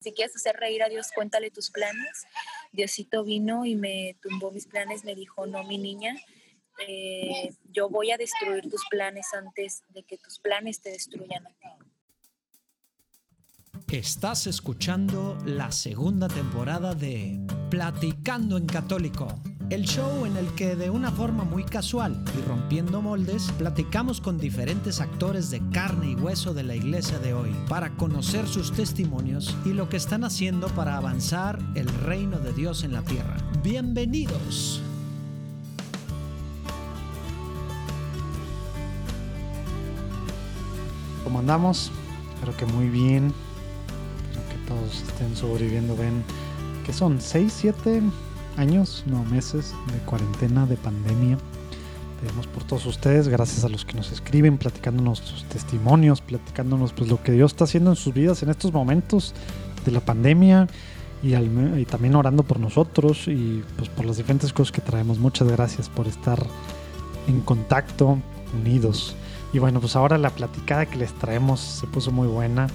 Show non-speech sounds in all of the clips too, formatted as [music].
Si quieres hacer reír a Dios, cuéntale tus planes. Diosito vino y me tumbó mis planes, me dijo, no, mi niña, eh, yo voy a destruir tus planes antes de que tus planes te destruyan a ti. Estás escuchando la segunda temporada de Platicando en Católico, el show en el que de una forma muy casual y rompiendo moldes platicamos con diferentes actores de carne y hueso de la iglesia de hoy para conocer sus testimonios y lo que están haciendo para avanzar el reino de Dios en la tierra. Bienvenidos. ¿Cómo andamos? Espero que muy bien todos estén sobreviviendo. Ven que son 6, 7 años, no meses de cuarentena, de pandemia. Pedimos por todos ustedes, gracias a los que nos escriben, platicándonos sus testimonios, platicándonos pues lo que Dios está haciendo en sus vidas en estos momentos de la pandemia y, y también orando por nosotros y pues por las diferentes cosas que traemos. Muchas gracias por estar en contacto, unidos. Y bueno, pues ahora la platicada que les traemos se puso muy buena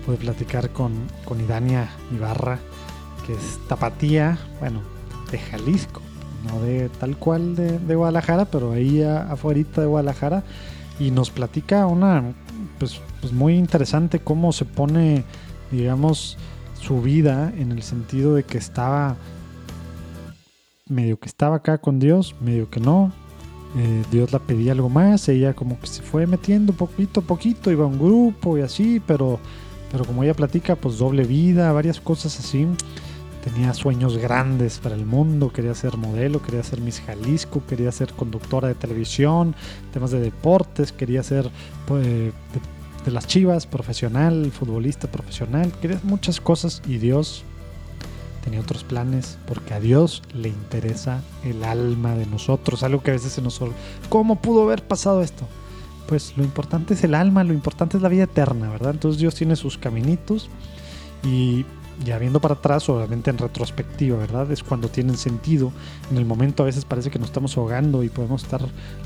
pude platicar con, con Idania Ibarra, que es tapatía, bueno, de Jalisco, no de tal cual de, Guadalajara, pero ahí afuera de Guadalajara, y nos platica una, pues, pues muy interesante cómo se pone, digamos, su vida en el sentido de que estaba medio que estaba acá con Dios, medio que no. Eh, Dios la pedía algo más, ella como que se fue metiendo poquito a poquito, iba a un grupo y así, pero pero como ella platica, pues doble vida, varias cosas así. Tenía sueños grandes para el mundo, quería ser modelo, quería ser Miss Jalisco, quería ser conductora de televisión, temas de deportes, quería ser pues, de, de, las chivas, profesional, futbolista profesional, quería muchas cosas y Dios tenía otros planes porque a Dios le interesa el alma de nosotros, algo que a veces se nos. ¿Cómo pudo haber pasado esto? pues lo importante es el alma, lo importante es la vida eterna, ¿verdad? Entonces Dios tiene sus caminitos y ya viendo para atrás, obviamente en retrospectiva, ¿verdad? Es cuando tienen sentido. En el momento a veces parece que nos estamos ahogando y podemos estar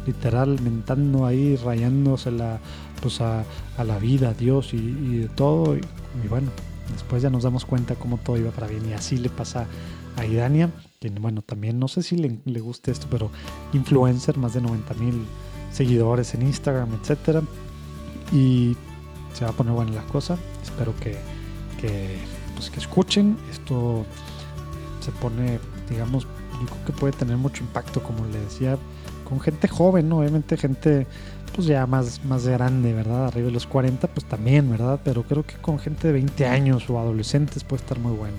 literal mentando ahí, rayándose la, pues a, la vida, a Dios y, de todo. Y, bueno, después ya nos damos cuenta cómo todo iba para bien. Y así le pasa a Idania, que bueno, también no sé si le, le guste esto, pero influencer, más de 90 mil seguidores en Instagram, etcétera. Y se va a poner buena la cosa. Espero que, que, pues que escuchen. Esto se pone, digamos, yo creo que puede tener mucho impacto, como le decía, con gente joven, obviamente gente pues ya más, más grande, ¿verdad? Arriba de los 40, pues también, ¿verdad? Pero creo que con gente de 20 años o adolescentes puede estar muy bueno.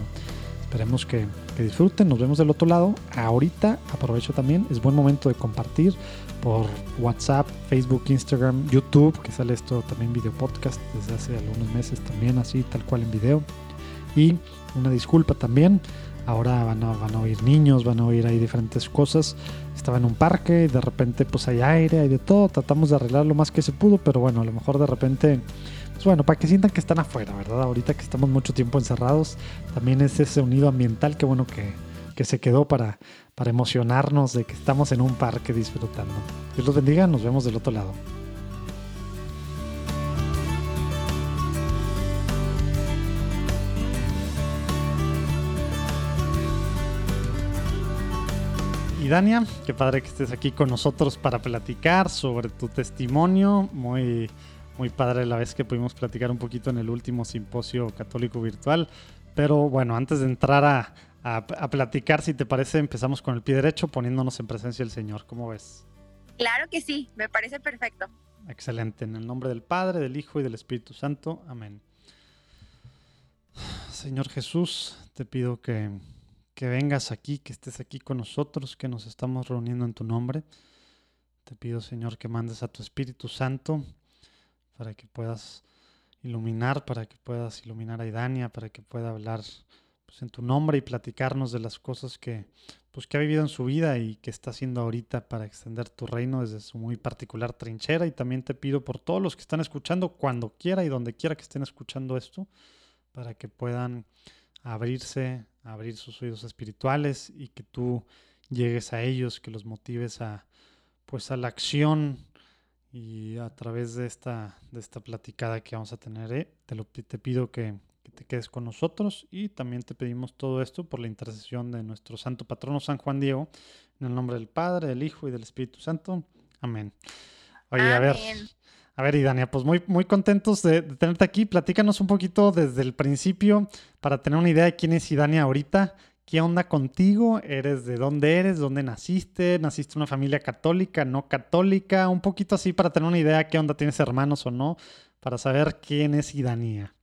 Esperemos que, que disfruten, nos vemos del otro lado. Ahorita aprovecho también, es buen momento de compartir por WhatsApp, Facebook, Instagram, YouTube, que sale esto también video podcast desde hace algunos meses también así, tal cual en video. Y una disculpa también, ahora van a, van a oír niños, van a oír ahí diferentes cosas. Estaba en un parque y de repente pues hay aire, hay de todo, tratamos de arreglar lo más que se pudo, pero bueno, a lo mejor de repente... Pues bueno, para que sientan que están afuera, ¿verdad? Ahorita que estamos mucho tiempo encerrados, también es ese unido ambiental, que bueno que, que se quedó para, para emocionarnos de que estamos en un parque disfrutando. Dios los bendiga, nos vemos del otro lado. Y Dania, qué padre que estés aquí con nosotros para platicar sobre tu testimonio. Muy, muy padre la vez que pudimos platicar un poquito en el último simposio católico virtual. Pero bueno, antes de entrar a, a, platicar, si te parece, empezamos con el pie derecho poniéndonos en presencia del Señor. ¿Cómo ves? Claro que sí, me parece perfecto. Excelente. En el nombre del Padre, del Hijo y del Espíritu Santo. Amén. Señor Jesús, te pido que, que vengas aquí, que estés aquí con nosotros, que nos estamos reuniendo en tu nombre. Te pido, Señor, que mandes a tu Espíritu Santo para que puedas iluminar, para que puedas iluminar a Idania, para que pueda hablar pues, en tu nombre y platicarnos de las cosas que, pues, que ha vivido en su vida y que está haciendo ahorita para extender tu reino desde su muy particular trinchera. Y también te pido por todos los que están escuchando, cuando quiera y donde quiera que estén escuchando esto, para que puedan abrirse, abrir sus oídos espirituales y que tú llegues a ellos, que los motives a, pues, a la acción y a través de esta, de esta platicada que vamos a tener, eh, te, lo, te pido que, te quedes con nosotros y también te pedimos todo esto por la intercesión de nuestro santo patrono San Juan Diego, en el nombre del Padre, del Hijo y del Espíritu Santo. Amén. Oye, a ver. A ver, Idania, pues muy, muy contentos de, tenerte aquí. Platícanos un poquito desde el principio para tener una idea de quién es Idania ahorita. ¿Qué onda contigo? ¿Eres de dónde eres? ¿Dónde naciste? ¿Naciste en una familia católica, no católica? Un poquito así para tener una idea qué onda tienes hermanos o no, para saber quién es Idania.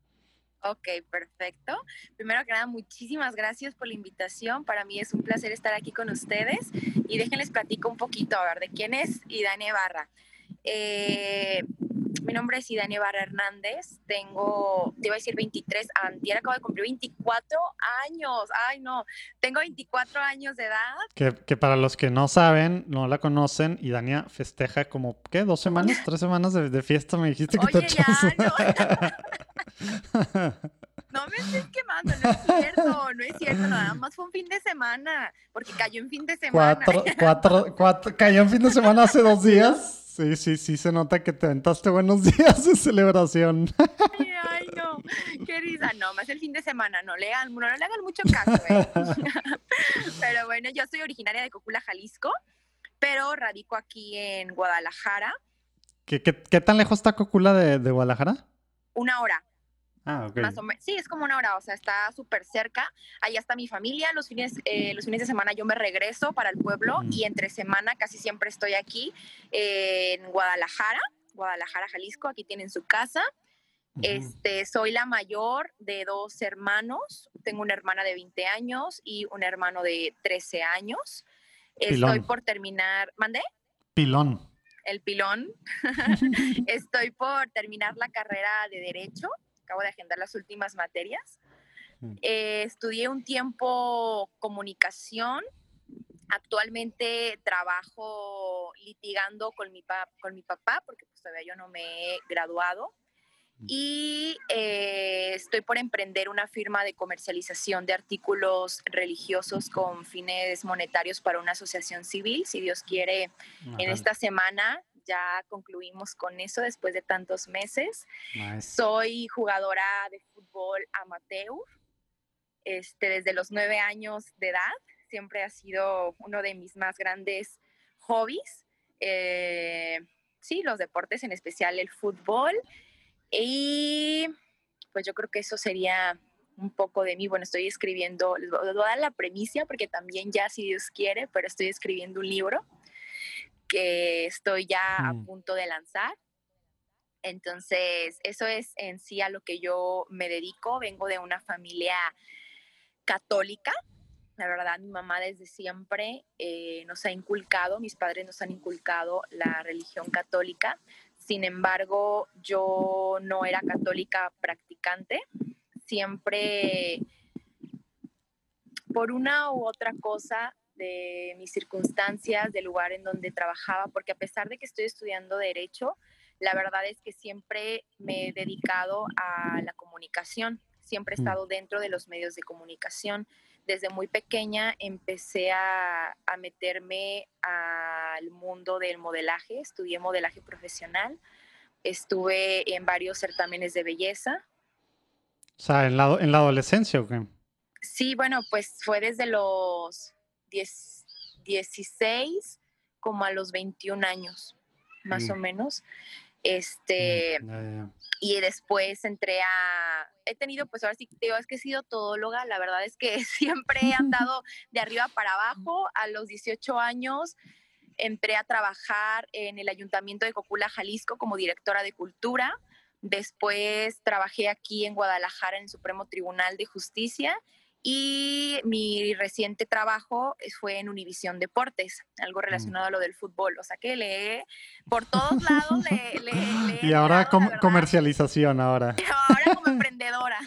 Ok, perfecto. Primero que nada, muchísimas gracias por la invitación. Para mí es un placer estar aquí con ustedes. Y déjenles platico un poquito, a ver, de quién es Idania Barra. Eh, mi nombre es Idania Barra Hernández, tengo, te iba a decir 23, antier acabo de cumplir 24 años, ay no, tengo 24 años de edad. Que, que para los que no saben, no la conocen, Idania festeja como, ¿qué? ¿Dos semanas? ¿Tres semanas de, fiesta? Me dijiste que te ya, no. [laughs] No me estés quemando, no es cierto, no es cierto, nada más fue un fin de semana, porque cayó en fin de semana. Cuatro, cuatro, cuatro, cayó en fin de semana hace dos días. Sí, sí, sí, se nota que te aventaste buenos [laughs] días de celebración. Ay, no, qué risa. No, más el fin de semana, no le hagan, no, le hagan mucho caso. ¿eh? [laughs] pero bueno, yo soy originaria de Cocula, Jalisco, pero radico aquí en Guadalajara. ¿Qué, qué, qué tan lejos está Cocula de, de Guadalajara? Una hora. Ah, ok. Sí, es como una hora, o sea, está súper cerca. Allá está mi familia. Los fines, eh, los fines de semana yo me regreso para el pueblo y entre semana casi siempre estoy aquí eh, en Guadalajara, Guadalajara, Jalisco. Aquí tienen su casa. Este, soy la mayor de dos hermanos. Tengo una hermana de 20 años y un hermano de 13 años. Estoy por terminar. ¿Mandé? Pilón. El pilón. [laughs] [laughs] Estoy por terminar la carrera de Derecho acabo de agendar las últimas materias. Mm. Eh, estudié un tiempo comunicación. Actualmente trabajo litigando con mi, con mi papá porque pues, todavía yo no me he graduado. Mm. Y eh, estoy por emprender una firma de comercialización de artículos religiosos con fines monetarios para una asociación civil. Si Dios quiere, en esta semana ya concluimos con eso después de tantos meses. Soy jugadora de fútbol amateur este, desde los nueve años de edad. Siempre ha sido uno de mis más grandes hobbies. Eh, sí, los deportes, en especial el fútbol. Y pues yo creo que eso sería un poco de mí. Bueno, estoy escribiendo, les voy a dar la premicia porque también ya, si Dios quiere, pero estoy escribiendo un libro que estoy ya a mm. punto de lanzar. Entonces, eso es en sí a lo que yo me dedico. Vengo de una familia católica. La verdad, mi mamá desde siempre eh, nos ha inculcado, mis padres nos han inculcado la religión católica. Sin embargo, yo no era católica practicante. Siempre, por una u otra cosa, de mis circunstancias, del lugar en donde trabajaba, porque a pesar de que estoy estudiando derecho, la verdad es que siempre me he dedicado a la comunicación, siempre he mm. estado dentro de los medios de comunicación. Desde muy pequeña empecé a, a meterme al mundo del modelaje, estudié modelaje profesional, estuve en varios certámenes de belleza. O sea, en la, en la adolescencia o qué? Sí, bueno, pues fue desde los 16 como a los 21 años, más o mm. menos. Este, mm, y después entré a, he tenido, pues ahora sí digo, es que he sido todóloga, la verdad es que [laughs] siempre he andado de arriba para abajo. A los 18 años entré a trabajar en el Ayuntamiento de Cocula, Jalisco, como directora de cultura. Después trabajé aquí en Guadalajara en el Supremo Tribunal de Justicia y mi reciente trabajo fue en Univisión Deportes, algo mm. relacionado a lo del fútbol. O sea que lee por todos lados. Le, le, [laughs] y ahora comercialización, ahora. [laughs] Ahora como emprendedora.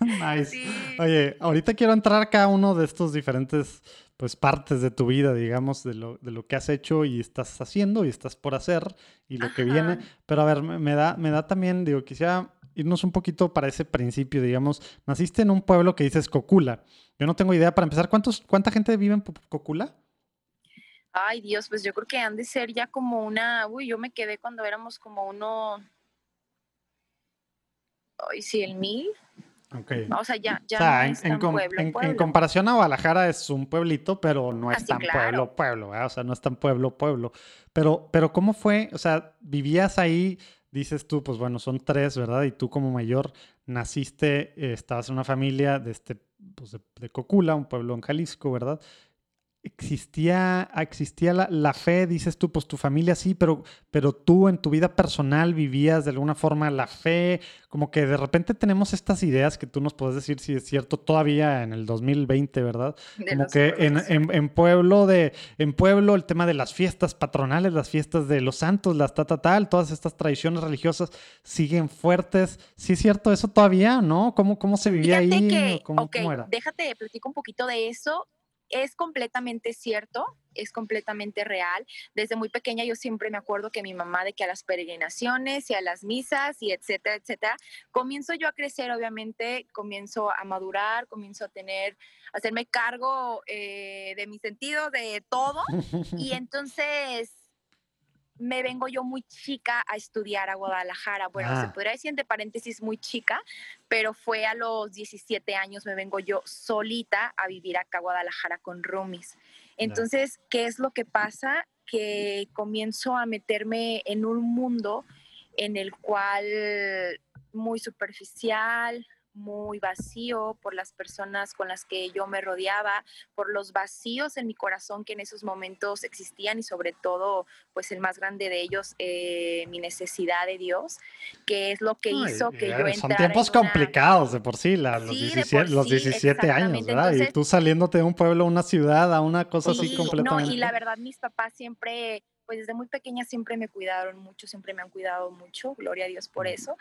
[laughs] nice. Oye, ahorita quiero entrar cada uno de estos diferentes pues partes de tu vida, digamos, de lo, de lo que has hecho y estás haciendo y estás por hacer y lo que viene. Pero a ver, me da, me da también, digo, quisiera irnos un poquito para ese principio, digamos, naciste en un pueblo que dices Cocula. Yo no tengo idea para empezar, ¿cuántos, ¿cuánta gente vive en Cocula? Ay, Dios, pues yo creo que han de ser ya como una, uy, yo me quedé cuando éramos como uno, ay, sí, el mil. O sea, ya, ya no es en, pueblo, en, comparación a Guadalajara es un pueblito, pero no es tan pueblo, pueblo, o sea, no es tan pueblo, pueblo. Pero, pero ¿cómo fue? O sea, vivías ahí, dices tú, pues bueno, son tres, ¿verdad? Y tú como mayor naciste, eh, estabas en una familia de este, pues de Cocula, un pueblo en Jalisco, ¿verdad? Existía, existía la, fe, dices tú, pues tu familia sí, pero, pero tú en tu vida personal vivías de alguna forma la fe, como que de repente tenemos estas ideas que tú nos puedes decir si es cierto todavía en el 2020, ¿verdad? como que en, pueblo de, en pueblo el tema de las fiestas patronales, las fiestas de los santos, las ta, tal, todas estas tradiciones religiosas siguen fuertes. Sí es cierto eso todavía, ¿no? ¿Cómo, cómo se vivía ahí? ¿Cómo, ¿Cómo era? Déjate, platico un poquito de eso es completamente cierto, es completamente real. Desde muy pequeña yo siempre me acuerdo que mi mamá de que a las peregrinaciones y a las misas y etcétera, etcétera, comienzo yo a crecer, obviamente, comienzo a madurar, comienzo a tener, a hacerme cargo eh, de mi sentido, de todo. [laughs] Y entonces me vengo yo muy chica a estudiar a Guadalajara. Bueno, se ah. podría decir entre paréntesis muy chica, pero fue a los 17 años me vengo yo solita a vivir acá a Guadalajara con Rumis. Entonces, ¿qué es lo que pasa? Que comienzo a meterme en un mundo en el cual muy superficial, muy vacío por las personas con las que yo me rodeaba, por los vacíos en mi corazón que en esos momentos existían y sobre todo, pues el más grande de ellos, eh, mi necesidad de Dios, que es lo que hizo que yo entrara Son tiempos complicados de por sí, los, 17, años, ¿verdad? y tú saliéndote de un pueblo una ciudad, a una cosa así completamente. No, y la verdad mis papás siempre pues desde muy pequeña siempre me cuidaron mucho, siempre me han cuidado mucho, gloria a Dios por eso,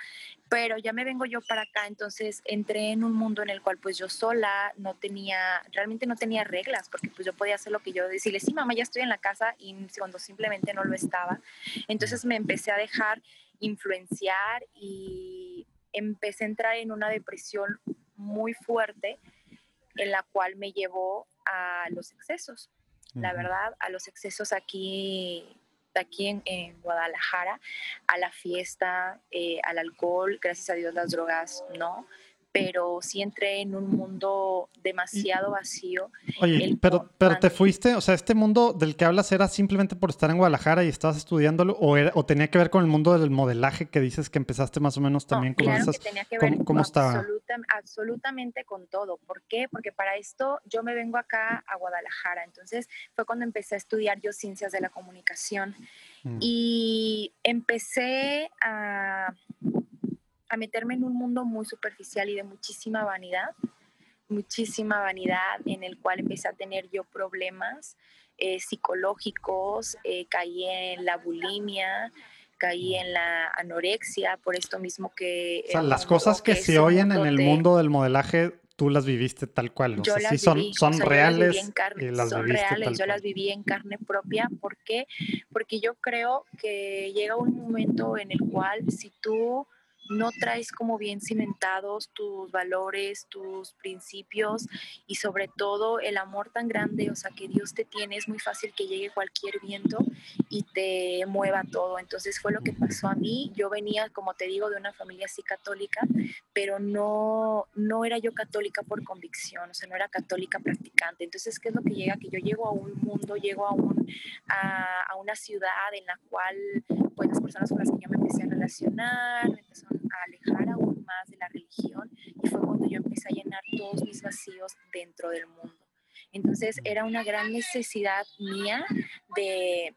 pero ya me vengo yo para acá, entonces entré en un mundo en el cual pues yo sola no tenía, realmente no tenía reglas, porque pues yo podía hacer lo que yo decirle, sí mamá, ya estoy en la casa y cuando simplemente no lo estaba, entonces me empecé a dejar influenciar y empecé a entrar en una depresión muy fuerte en la cual me llevó a los excesos la verdad, a los excesos aquí aquí en, Guadalajara, a la fiesta, eh, al alcohol, gracias a Dios las drogas no, pero sí entré en un mundo demasiado vacío. Oye, pero, pero te fuiste, o sea, este mundo del que hablas era simplemente por estar en Guadalajara y estabas estudiándolo, o, era, o tenía que ver con el mundo del modelaje que dices que empezaste más o menos también con esas, que tenía que ver ¿Cómo, estaba? absolutamente con todo. ¿Por qué? Porque para esto yo me vengo acá a Guadalajara, entonces fue cuando empecé a estudiar yo ciencias de la comunicación mm. y empecé a a meterme en un mundo muy superficial y de muchísima vanidad, muchísima vanidad en el cual empecé a tener yo problemas eh, psicológicos, eh, caí en la bulimia, caí en la anorexia, por esto mismo que... O sea, las cosas que, se oyen en el mundo del modelaje, tú las viviste tal cual. yo las son, son reales. son reales, yo las viví en carne propia. ¿Por qué? Porque yo creo que llega un momento en el cual si tú no traes como bien cimentados tus valores, tus principios y sobre todo el amor tan grande, o sea, que Dios te tiene, es muy fácil que llegue cualquier viento y te mueva todo. Entonces fue lo que pasó a mí. Yo venía, como te digo, de una familia así católica, pero no, no era yo católica por convicción, o sea, no era católica practicante. Entonces, ¿qué es lo que llega? Que yo llego a un mundo, llego a, un, a, a una ciudad en la cual, pues las personas con las que yo me empecé a relacionar, me empezaron a alejar aún más de la religión y fue cuando yo empecé a llenar todos mis vacíos dentro del mundo. Entonces era una gran necesidad mía de,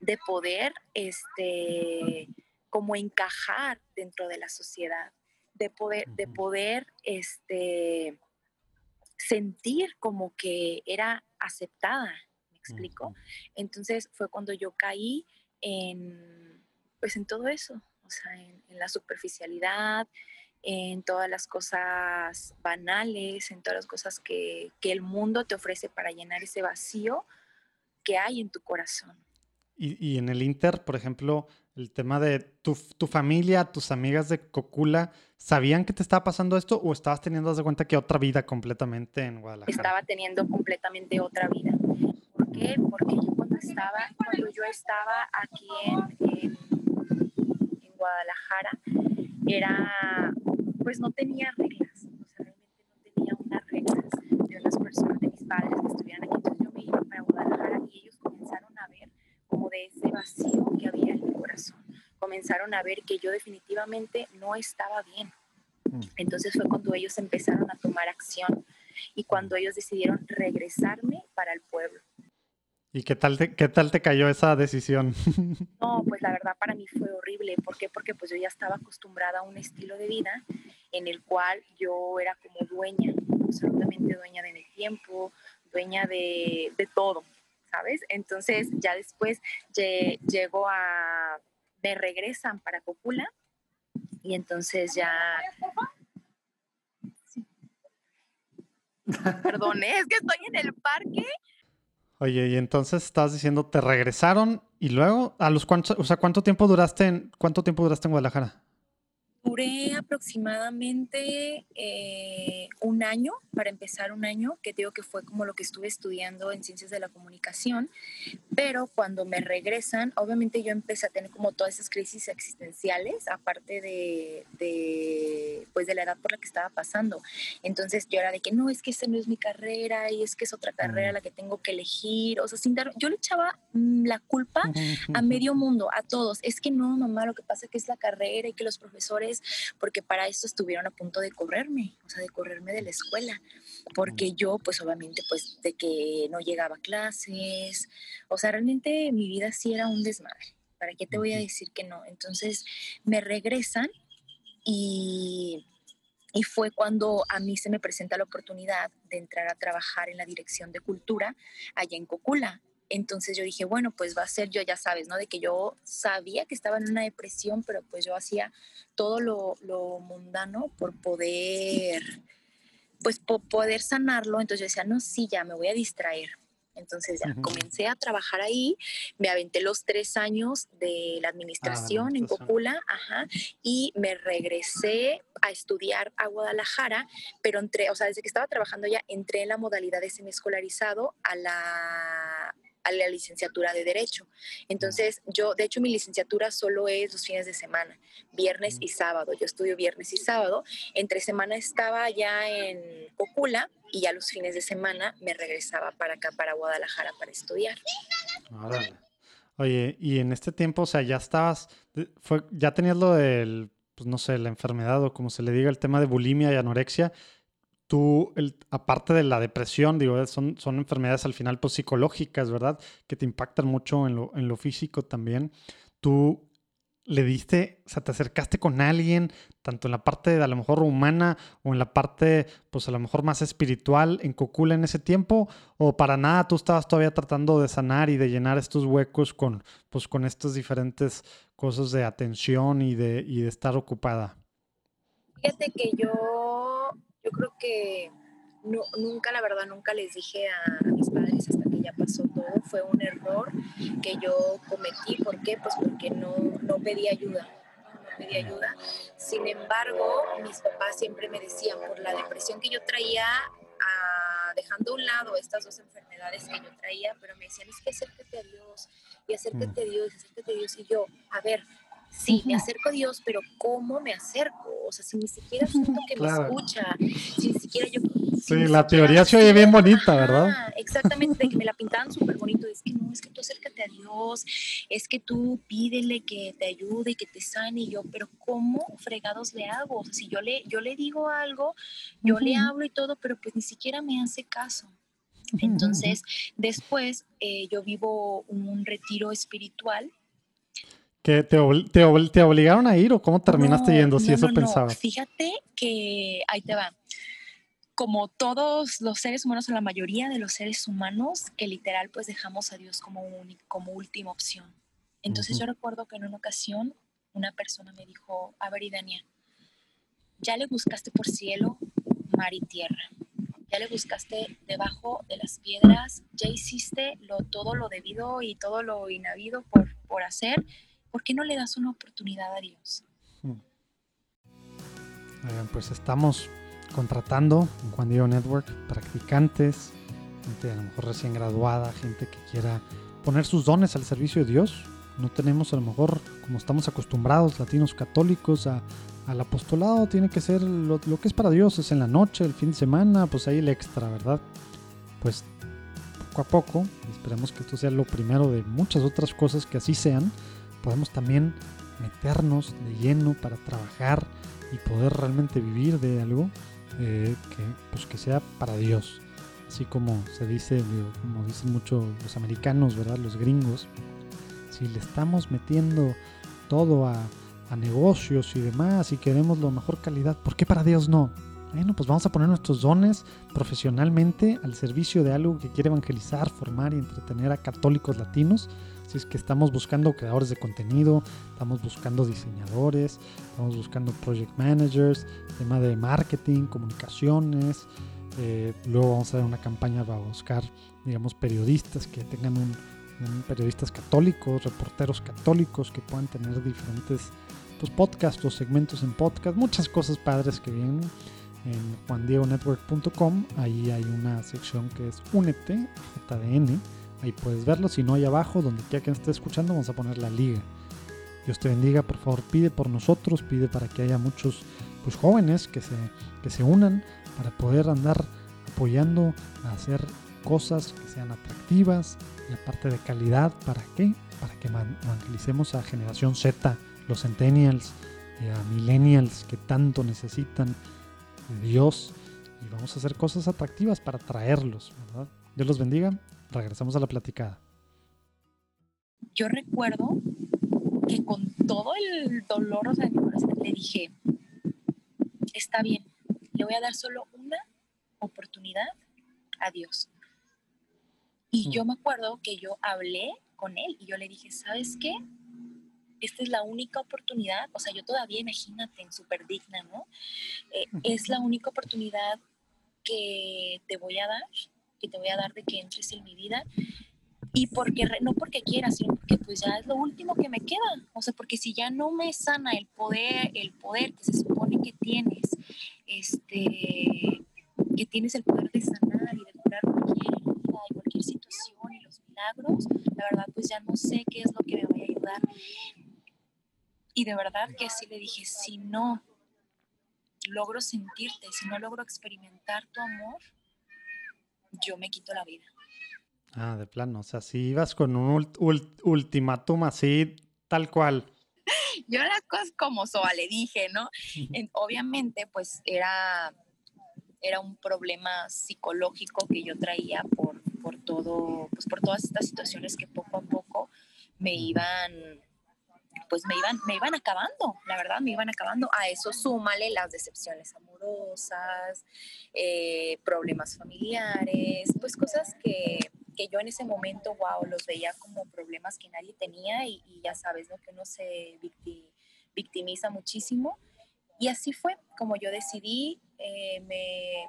de poder este, como encajar dentro de la sociedad, de poder, de poder este, sentir como que era aceptada, ¿me explico? Entonces fue cuando yo caí en, pues en todo eso, o sea, en, la superficialidad, en todas las cosas banales, en todas las cosas que, el mundo te ofrece para llenar ese vacío que hay en tu corazón. Y, en el Inter, por ejemplo, el tema de tu, familia, tus amigas de Cocula, ¿sabían que te estaba pasando esto o estabas teniendo, de cuenta que otra vida completamente en Guadalajara? Estaba teniendo completamente otra vida. ¿Por qué? Porque yo cuando estaba, cuando yo estaba aquí en Guadalajara era, pues no tenía reglas, o sea, realmente no tenía unas reglas de las personas, de mis padres que estuvieran aquí. Entonces yo me iba para Guadalajara y ellos comenzaron a ver como de ese vacío que había en mi corazón. Comenzaron a ver que yo definitivamente no estaba bien. Mm. Entonces fue cuando ellos empezaron a tomar acción y cuando ellos decidieron regresarme para el pueblo. ¿Y qué tal te, qué tal te cayó esa decisión? [laughs] No, pues la verdad para mí fue horrible. ¿Por qué? Porque pues yo ya estaba acostumbrada a un estilo de vida en el cual yo era como dueña, absolutamente dueña de mi tiempo, dueña de, de todo, ¿sabes? Entonces ya después llego a, me regresan para Copula y entonces ya... [laughs] Perdón, ¿eh? es que estoy en el parque Oye, y entonces estás diciendo, te regresaron y luego, ¿a los cuántos, o sea, cuánto tiempo duraste en, cuánto tiempo duraste en Guadalajara? Duré aproximadamente eh, un año, para empezar un año, que digo que fue como lo que estuve estudiando en ciencias de la comunicación, pero cuando me regresan, obviamente yo empecé a tener como todas esas crisis existenciales, aparte de, de, pues de la edad por la que estaba pasando. Entonces yo era de que no, es que esa no es mi carrera y es que es otra carrera la que tengo que elegir, o sea, sin dar, yo le echaba mm, la culpa a medio mundo, a todos, es que no, mamá, lo que pasa es que es la carrera y que los profesores porque para esto estuvieron a punto de correrme, o sea, de correrme de la escuela, porque yo, pues obviamente, pues de que no llegaba a clases, o sea, realmente mi vida sí era un desmadre. ¿Para qué te voy a decir que no? Entonces me regresan y y fue cuando a mí se me presenta la oportunidad de entrar a trabajar en la dirección de cultura allá en Cocula. Entonces yo dije, bueno, pues va a ser yo, ya sabes, ¿no? De que yo sabía que estaba en una depresión, pero pues yo hacía todo lo, mundano por poder, pues por poder sanarlo. Entonces yo decía, no, sí, ya me voy a distraer. Entonces ya comencé a trabajar ahí, me aventé los tres años de la administración en Cocula, ajá, y me regresé a estudiar a Guadalajara, pero entré, o sea, desde que estaba trabajando ya, entré en la modalidad de semiescolarizado a la a la licenciatura de Derecho. Entonces, yo, de hecho, mi licenciatura solo es los fines de semana, viernes y sábado. Yo estudio viernes y sábado. Entre semana estaba ya en Cocula y ya los fines de semana me regresaba para acá, para Guadalajara, para estudiar. Oye, y en este tiempo, o sea, ya estabas, fue, ya tenías lo del, pues no sé, la enfermedad o como se le diga, el tema de bulimia y anorexia tú, aparte de la depresión, digo, son, son enfermedades al final pues, psicológicas, ¿verdad? Que te impactan mucho en lo, en lo físico también. Tú le diste, o sea, te acercaste con alguien, tanto en la parte de a lo mejor humana o en la parte, pues a lo mejor más espiritual, en Cocula en ese tiempo, o para nada tú estabas todavía tratando de sanar y de llenar estos huecos con, pues, con estas diferentes cosas de atención y de, y de estar ocupada. Fíjate que yo yo creo que no, nunca, la verdad, nunca les dije a, mis padres hasta que ya pasó todo. Fue un error que yo cometí. ¿Por qué? Pues porque no, no pedí ayuda. No pedí ayuda. Sin embargo, mis papás siempre me decían, por la depresión que yo traía, dejando a un lado estas dos enfermedades que yo traía, pero me decían, es que acércate a Dios, y acércate a mm. Dios, y acércate a Dios. Y yo, a ver, Sí, me acerco a Dios, pero ¿cómo me acerco? O sea, si ni siquiera siento [laughs] que me escucha, si ni siquiera yo... sí, la teoría se oye bien bonita, ¿verdad? Exactamente, que me [laughs] la pintaban súper bonito. Es que no, es que tú acércate a Dios, es que tú pídele que te ayude, y que te sane. Y yo, pero ¿cómo fregados le hago? O sea, si yo le, yo le digo algo, yo le hablo y todo, pero pues ni siquiera me hace caso. Entonces, después eh, yo vivo un retiro espiritual ¿Que te, te, te, obligaron a ir o cómo terminaste yendo si eso pensabas? Fíjate que ahí te va. Como todos los seres humanos, o la mayoría de los seres humanos, que literal pues dejamos a Dios como, como última opción. Entonces yo recuerdo que en una ocasión una persona me dijo, a ver, Idania, ya le buscaste por cielo, mar y tierra. Ya le buscaste debajo de las piedras, ya hiciste lo, todo lo debido y todo lo inhabido por, por hacer ¿por qué no le das una oportunidad a Dios? Hmm. pues estamos contratando en Juan Diego Network practicantes, gente a lo mejor recién graduada, gente que quiera poner sus dones al servicio de Dios. No tenemos a lo mejor, como estamos acostumbrados, latinos católicos, al apostolado tiene que ser lo, lo, que es para Dios, es en la noche, el fin de semana, pues ahí el extra, ¿verdad? Pues poco a poco, esperemos que esto sea lo primero de muchas otras cosas que así sean, podemos también meternos de lleno para trabajar y poder realmente vivir de algo eh, que, pues que sea para Dios. Así como se dice, como dicen mucho los americanos, ¿verdad? Los gringos. Si le estamos metiendo todo a, a negocios y demás y queremos la mejor calidad, ¿por qué para Dios no? Bueno, pues vamos a poner nuestros dones profesionalmente al servicio de algo que quiere evangelizar, formar y entretener a católicos latinos. Si es que estamos buscando creadores de contenido, estamos buscando diseñadores, estamos buscando project managers, tema de marketing, comunicaciones. Eh, luego vamos a hacer una campaña para buscar, digamos, periodistas que tengan un, periodistas católicos, reporteros católicos que puedan tener diferentes pues, podcasts o segmentos en podcast, muchas cosas padres que vienen en juandiegonetwork.com. Ahí hay una sección que es Únete, JDN. Ahí puedes verlo. Si no, hay abajo, donde quiera que esté escuchando, vamos a poner la liga. Dios te bendiga, por favor, pide por nosotros, pide para que haya muchos pues, jóvenes que se, que se unan para poder andar apoyando a hacer cosas que sean atractivas y aparte de calidad. ¿Para qué? Para que evangelicemos a generación Z, los centennials, y a millennials que tanto necesitan Dios y vamos a hacer cosas atractivas para traerlos. Dios los bendiga. Regresamos a la platicada. Yo recuerdo que con todo el dolor, o sea, le dije, está bien, le voy a dar solo una oportunidad a Dios. Y mm. yo me acuerdo que yo hablé con él y yo le dije, ¿sabes qué? esta es la única oportunidad, o sea, yo todavía imagínate, súper digna, ¿no? Eh, es la única oportunidad que te voy a dar, que te voy a dar de que entres en mi vida. Y porque, no porque quieras, sino porque pues ya es lo último que me queda. O sea, porque si ya no me sana el poder, el poder que se supone que tienes, este, que tienes el poder de sanar y de curar cualquier herida y cualquier situación y los milagros, la verdad pues ya no sé qué es lo que me va a ayudar. Y de verdad que sí le dije, si no logro sentirte, si no logro experimentar tu amor, yo me quito la vida. Ah, de plano, o sea, si ibas con un ultimátum así, tal cual. [laughs] Yo las cosas como soa le dije, ¿no? [laughs] obviamente, pues era, era un problema psicológico que yo traía por, por todo, pues por todas estas situaciones que poco a poco me iban pues me iban, me iban acabando, la verdad, me iban acabando. A eso súmale las decepciones amorosas, eh, problemas familiares, pues cosas que, que, yo en ese momento, wow, los veía como problemas que nadie tenía y, ya sabes, ¿no? Que uno se victimiza muchísimo. Y así fue como yo decidí, eh, me,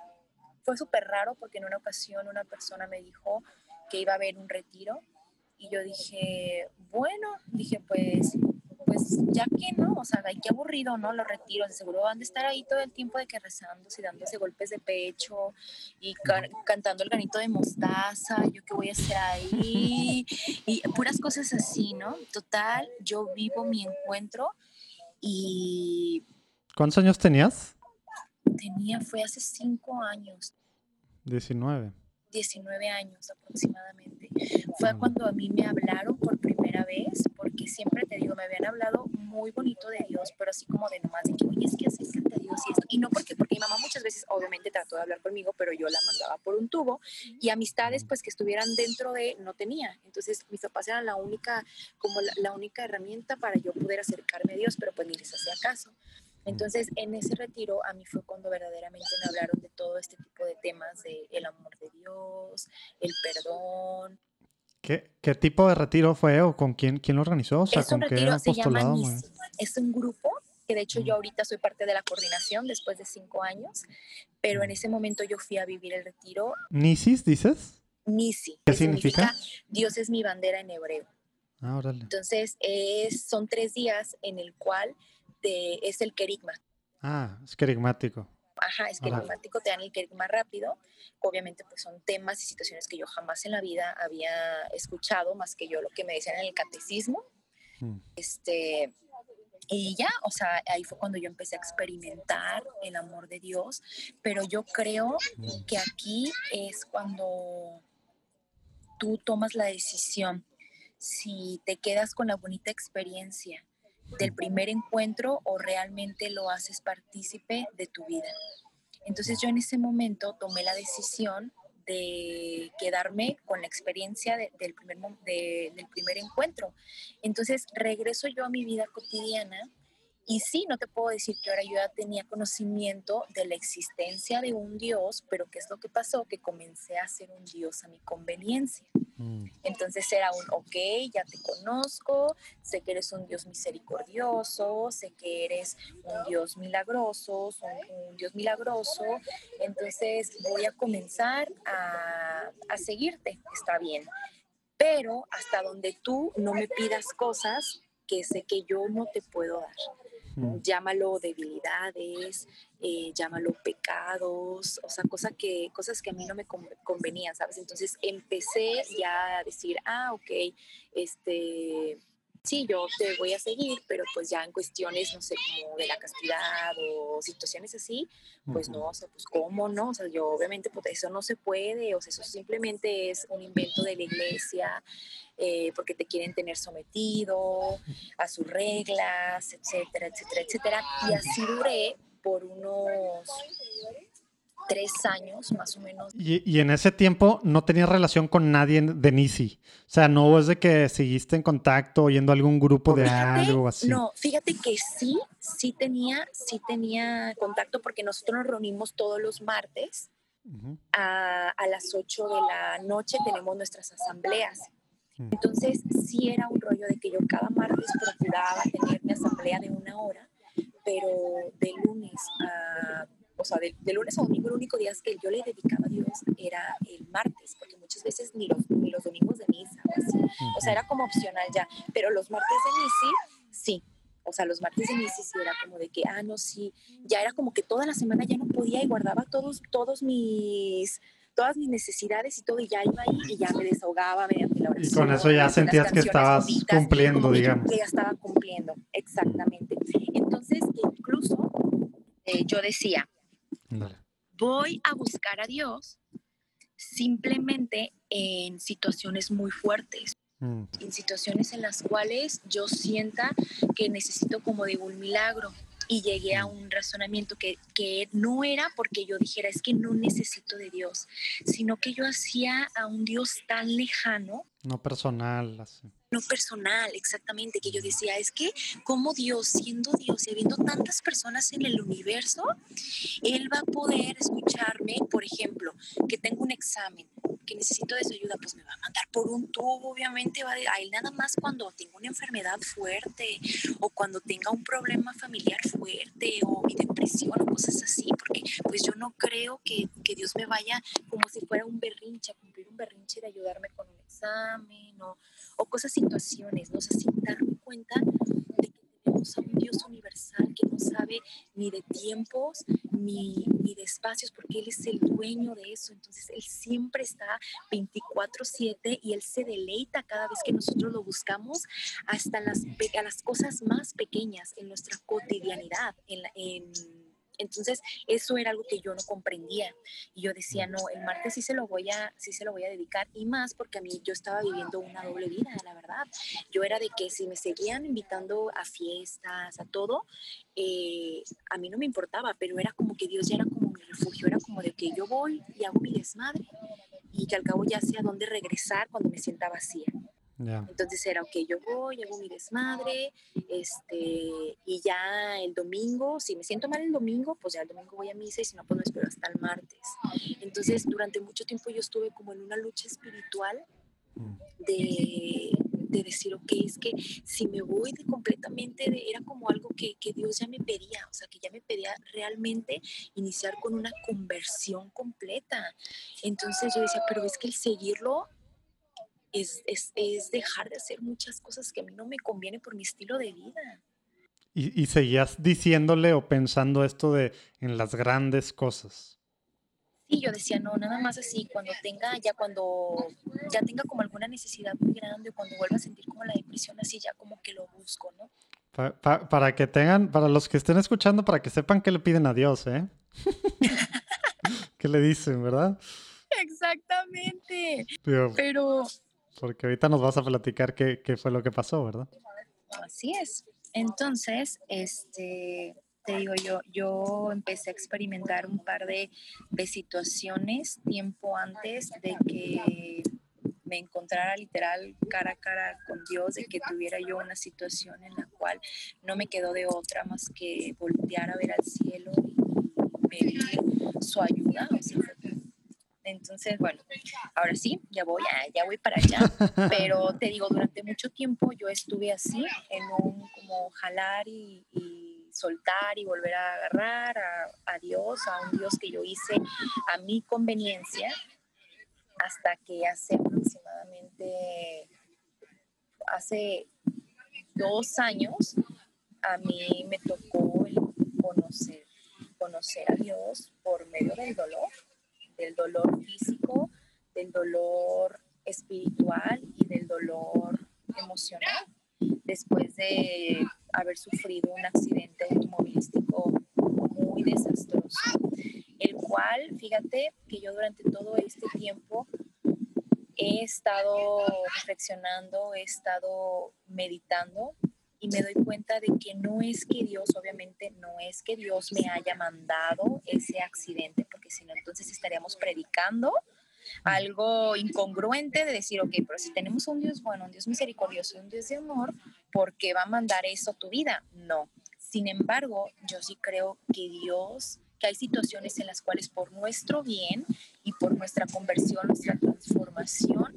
fue súper raro porque en una ocasión una persona me dijo que iba a haber un retiro y yo dije, bueno, dije, pues pues ya que no, o sea, hay que aburrido, ¿no? Los retiros, seguro van a estar ahí todo el tiempo de que rezándose, dándose golpes de pecho y cantando el granito de mostaza, yo qué voy a hacer ahí, y puras cosas así, ¿no? Total, yo vivo mi encuentro y... ¿Cuántos años tenías? Tenía, fue hace cinco años. 19. 19 años aproximadamente. Fue cuando a mí me hablaron por primera vez, porque siempre te digo, me habían hablado muy bonito de Dios, pero así como de nomás de que, oye, es que acércate a Dios y esto. Y no porque, porque mi mamá muchas veces obviamente trató de hablar conmigo, pero yo la mandaba por un tubo y amistades pues que estuvieran dentro de, no tenía. Entonces mis papás eran la única, como la, la única herramienta para yo poder acercarme a Dios, pero pues ni les hacía caso. Entonces, en ese retiro a mí fue cuando verdaderamente me hablaron de todo este tipo de temas, de el amor de Dios, el perdón. ¿Qué, qué tipo de retiro fue o con quién, quién lo organizó? O sea, es un retiro, se llama NISI. Es un grupo que de hecho yo ahorita soy parte de la coordinación después de cinco años, pero en ese momento yo fui a vivir el retiro. ¿Nisis dices? Nisi. ¿Qué significa? Dios es mi bandera en hebreo. Ah, órale. Entonces, es, son tres días en el cual es el querigma. Ah, es querigmático. Ajá, es querigmático, te dan el querigma rápido. Obviamente, pues son temas y situaciones que yo jamás en la vida había escuchado, más que yo lo que me decían en el catecismo. Mm. Este, y ya, o sea, ahí fue cuando yo empecé a experimentar el amor de Dios, pero yo creo mm. que aquí es cuando tú tomas la decisión, si te quedas con la bonita experiencia del primer encuentro o realmente lo haces partícipe de tu vida. Entonces yo en ese momento tomé la decisión de quedarme con la experiencia del, primer, del primer encuentro. Entonces regreso yo a mi vida cotidiana y sí, no te puedo decir que ahora yo ya tenía conocimiento de la existencia de un Dios, pero ¿qué es lo que pasó? Que comencé a ser un Dios a mi conveniencia. Mm. Entonces era un, ok, ya te conozco, sé que eres un Dios misericordioso, sé que eres un Dios milagroso, un, Dios milagroso, entonces voy a comenzar a, a seguirte, está bien. Pero hasta donde tú no me pidas cosas que sé que yo no te puedo dar. Llámalo debilidades, eh, llámalo pecados, o sea, cosa que, cosas que a mí no me convenían, ¿sabes? Entonces empecé ya a decir, ah, ok, este, sí, yo te voy a seguir, pero pues ya en cuestiones, no sé, como de la castidad o situaciones así, pues no, o sea, pues cómo no, o sea, yo obviamente pues eso no se puede, o sea, eso simplemente es un invento de la iglesia, eh, porque te quieren tener sometido a sus reglas, etcétera, etcétera, etcétera. Y así duré por unos tres años más o menos. Y, en ese tiempo no tenías relación con nadie de Nisi. O sea, no es de que seguiste en contacto oyendo algún grupo de algo así. No, fíjate que sí, sí tenía, sí tenía contacto porque nosotros nos reunimos todos los martes. a, a, las 8 de la noche tenemos nuestras asambleas. Entonces, sí era un rollo de que yo cada martes procuraba tener mi asamblea de una hora, pero de lunes a, o sea, de, lunes a domingo, el único día que yo le dedicaba a Dios era el martes, porque muchas veces ni los, ni los domingos de misa, o, o sea, era como opcional ya, pero los martes de misa, sí, o sea, los martes de misa sí era como de que, ah, no, sí, ya era como que toda la semana ya no podía y guardaba todos, todos mis todas mis necesidades y todo, y ya iba ahí y ya me desahogaba mediante la oración. Y con eso ya sentías que estabas cumpliendo, digamos. Que ya estaba cumpliendo, exactamente. Entonces, incluso eh, yo decía, voy a buscar a Dios simplemente en situaciones muy fuertes, mm. en situaciones en las cuales yo sienta que necesito como de un milagro y llegué a un razonamiento que, que, no era porque yo dijera es que no necesito de Dios, sino que yo hacía a un Dios tan lejano. No personal. No personal, exactamente, que yo decía es que como Dios, siendo Dios y habiendo tantas personas en el universo, Él va a poder escucharme, por ejemplo, que tengo un examen que necesito de su ayuda, pues me va a mandar por un tubo, obviamente va a él nada más cuando tenga una enfermedad fuerte o cuando tenga un problema familiar fuerte o mi depresión o cosas así, porque pues yo no creo que, que Dios me vaya como si fuera un berrinche, a cumplir un berrinche de ayudarme con un examen o, o cosas, situaciones, ¿no? O sea, sin darme cuenta de que tenemos a un Dios universal que no sabe ni de tiempos ni, ni de espacios, porque Él es el dueño de eso. Entonces, Él siempre está 24/7 y Él se deleita cada vez que nosotros lo buscamos, hasta las, a las cosas más pequeñas en nuestra cotidianidad, en, en entonces, eso era algo que yo no comprendía. Y yo decía, no, el martes sí se lo voy a, sí se lo voy a dedicar. Y más porque a mí yo estaba viviendo una doble vida, la verdad. Yo era de que si me seguían invitando a fiestas, a todo, eh, a mí no me importaba, pero era como que Dios ya era como mi refugio, era como de que yo voy y hago mi desmadre y que al cabo ya sé a dónde regresar cuando me sienta vacía. Entonces era, ok, yo voy, hago mi desmadre, este, y ya el domingo, si me siento mal el domingo, pues ya el domingo voy a misa y si no, pues me espero hasta el martes. Entonces, durante mucho tiempo yo estuve como en una lucha espiritual mm. de, de decir, ok, es que si me voy de completamente, era como algo que, que, Dios ya me pedía, o sea, que ya me pedía realmente iniciar con una conversión completa. Entonces yo decía, pero es que el seguirlo es, es, es, dejar de hacer muchas cosas que a mí no me conviene por mi estilo de vida. Y, y, seguías diciéndole o pensando esto de en las grandes cosas. Sí, yo decía, no, nada más así, cuando tenga, ya cuando ya tenga como alguna necesidad muy grande o cuando vuelva a sentir como la depresión, así ya como que lo busco, ¿no? para que tengan, para los que estén escuchando, para que sepan que le piden a Dios, ¿eh? [laughs] ¿Qué le dicen, verdad? Exactamente. Pero, Pero porque ahorita nos vas a platicar qué, qué fue lo que pasó, ¿verdad? así es. Entonces, este, te digo yo, yo empecé a experimentar un par de, de situaciones tiempo antes de que me encontrara literal cara a cara con Dios, de que tuviera yo una situación en la cual no me quedó de otra más que voltear a ver al cielo y pedir su ayuda. O sea, entonces, bueno, ahora sí, ya voy, ya, voy para allá. [laughs] Pero te digo, durante mucho tiempo yo estuve así, en un como jalar y, soltar y volver a agarrar a, a, Dios, a un Dios que yo hice a mi conveniencia, hasta que hace aproximadamente, hace dos años, a mí me tocó conocer, conocer a Dios por medio del dolor del dolor físico, del dolor espiritual y del dolor emocional. Después de haber sufrido un accidente automovilístico muy desastroso, el cual, fíjate que yo durante todo este tiempo he estado reflexionando, he estado meditando y me doy cuenta de que no es que Dios, obviamente, no es que Dios me haya mandado ese accidente, porque si no, entonces estaríamos predicando algo incongruente de decir, ok, pero si tenemos un Dios bueno, un Dios misericordioso, un Dios de amor, ¿por qué va a mandar eso a tu vida? No. Sin embargo, yo sí creo que Dios, que hay situaciones en las cuales por nuestro bien y por nuestra conversión, nuestra transformación,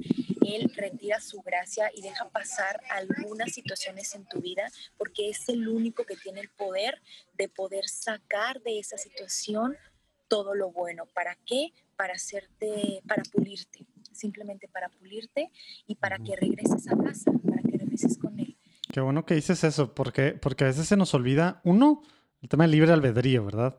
él retira su gracia y deja pasar algunas situaciones en tu vida porque es el único que tiene el poder de poder sacar de esa situación todo lo bueno. ¿Para qué? Para hacerte, para pulirte, simplemente para pulirte y para que regreses a casa, para que regreses con él. Qué bueno que dices eso, porque, porque a veces se nos olvida, uno, el tema del libre albedrío, ¿verdad?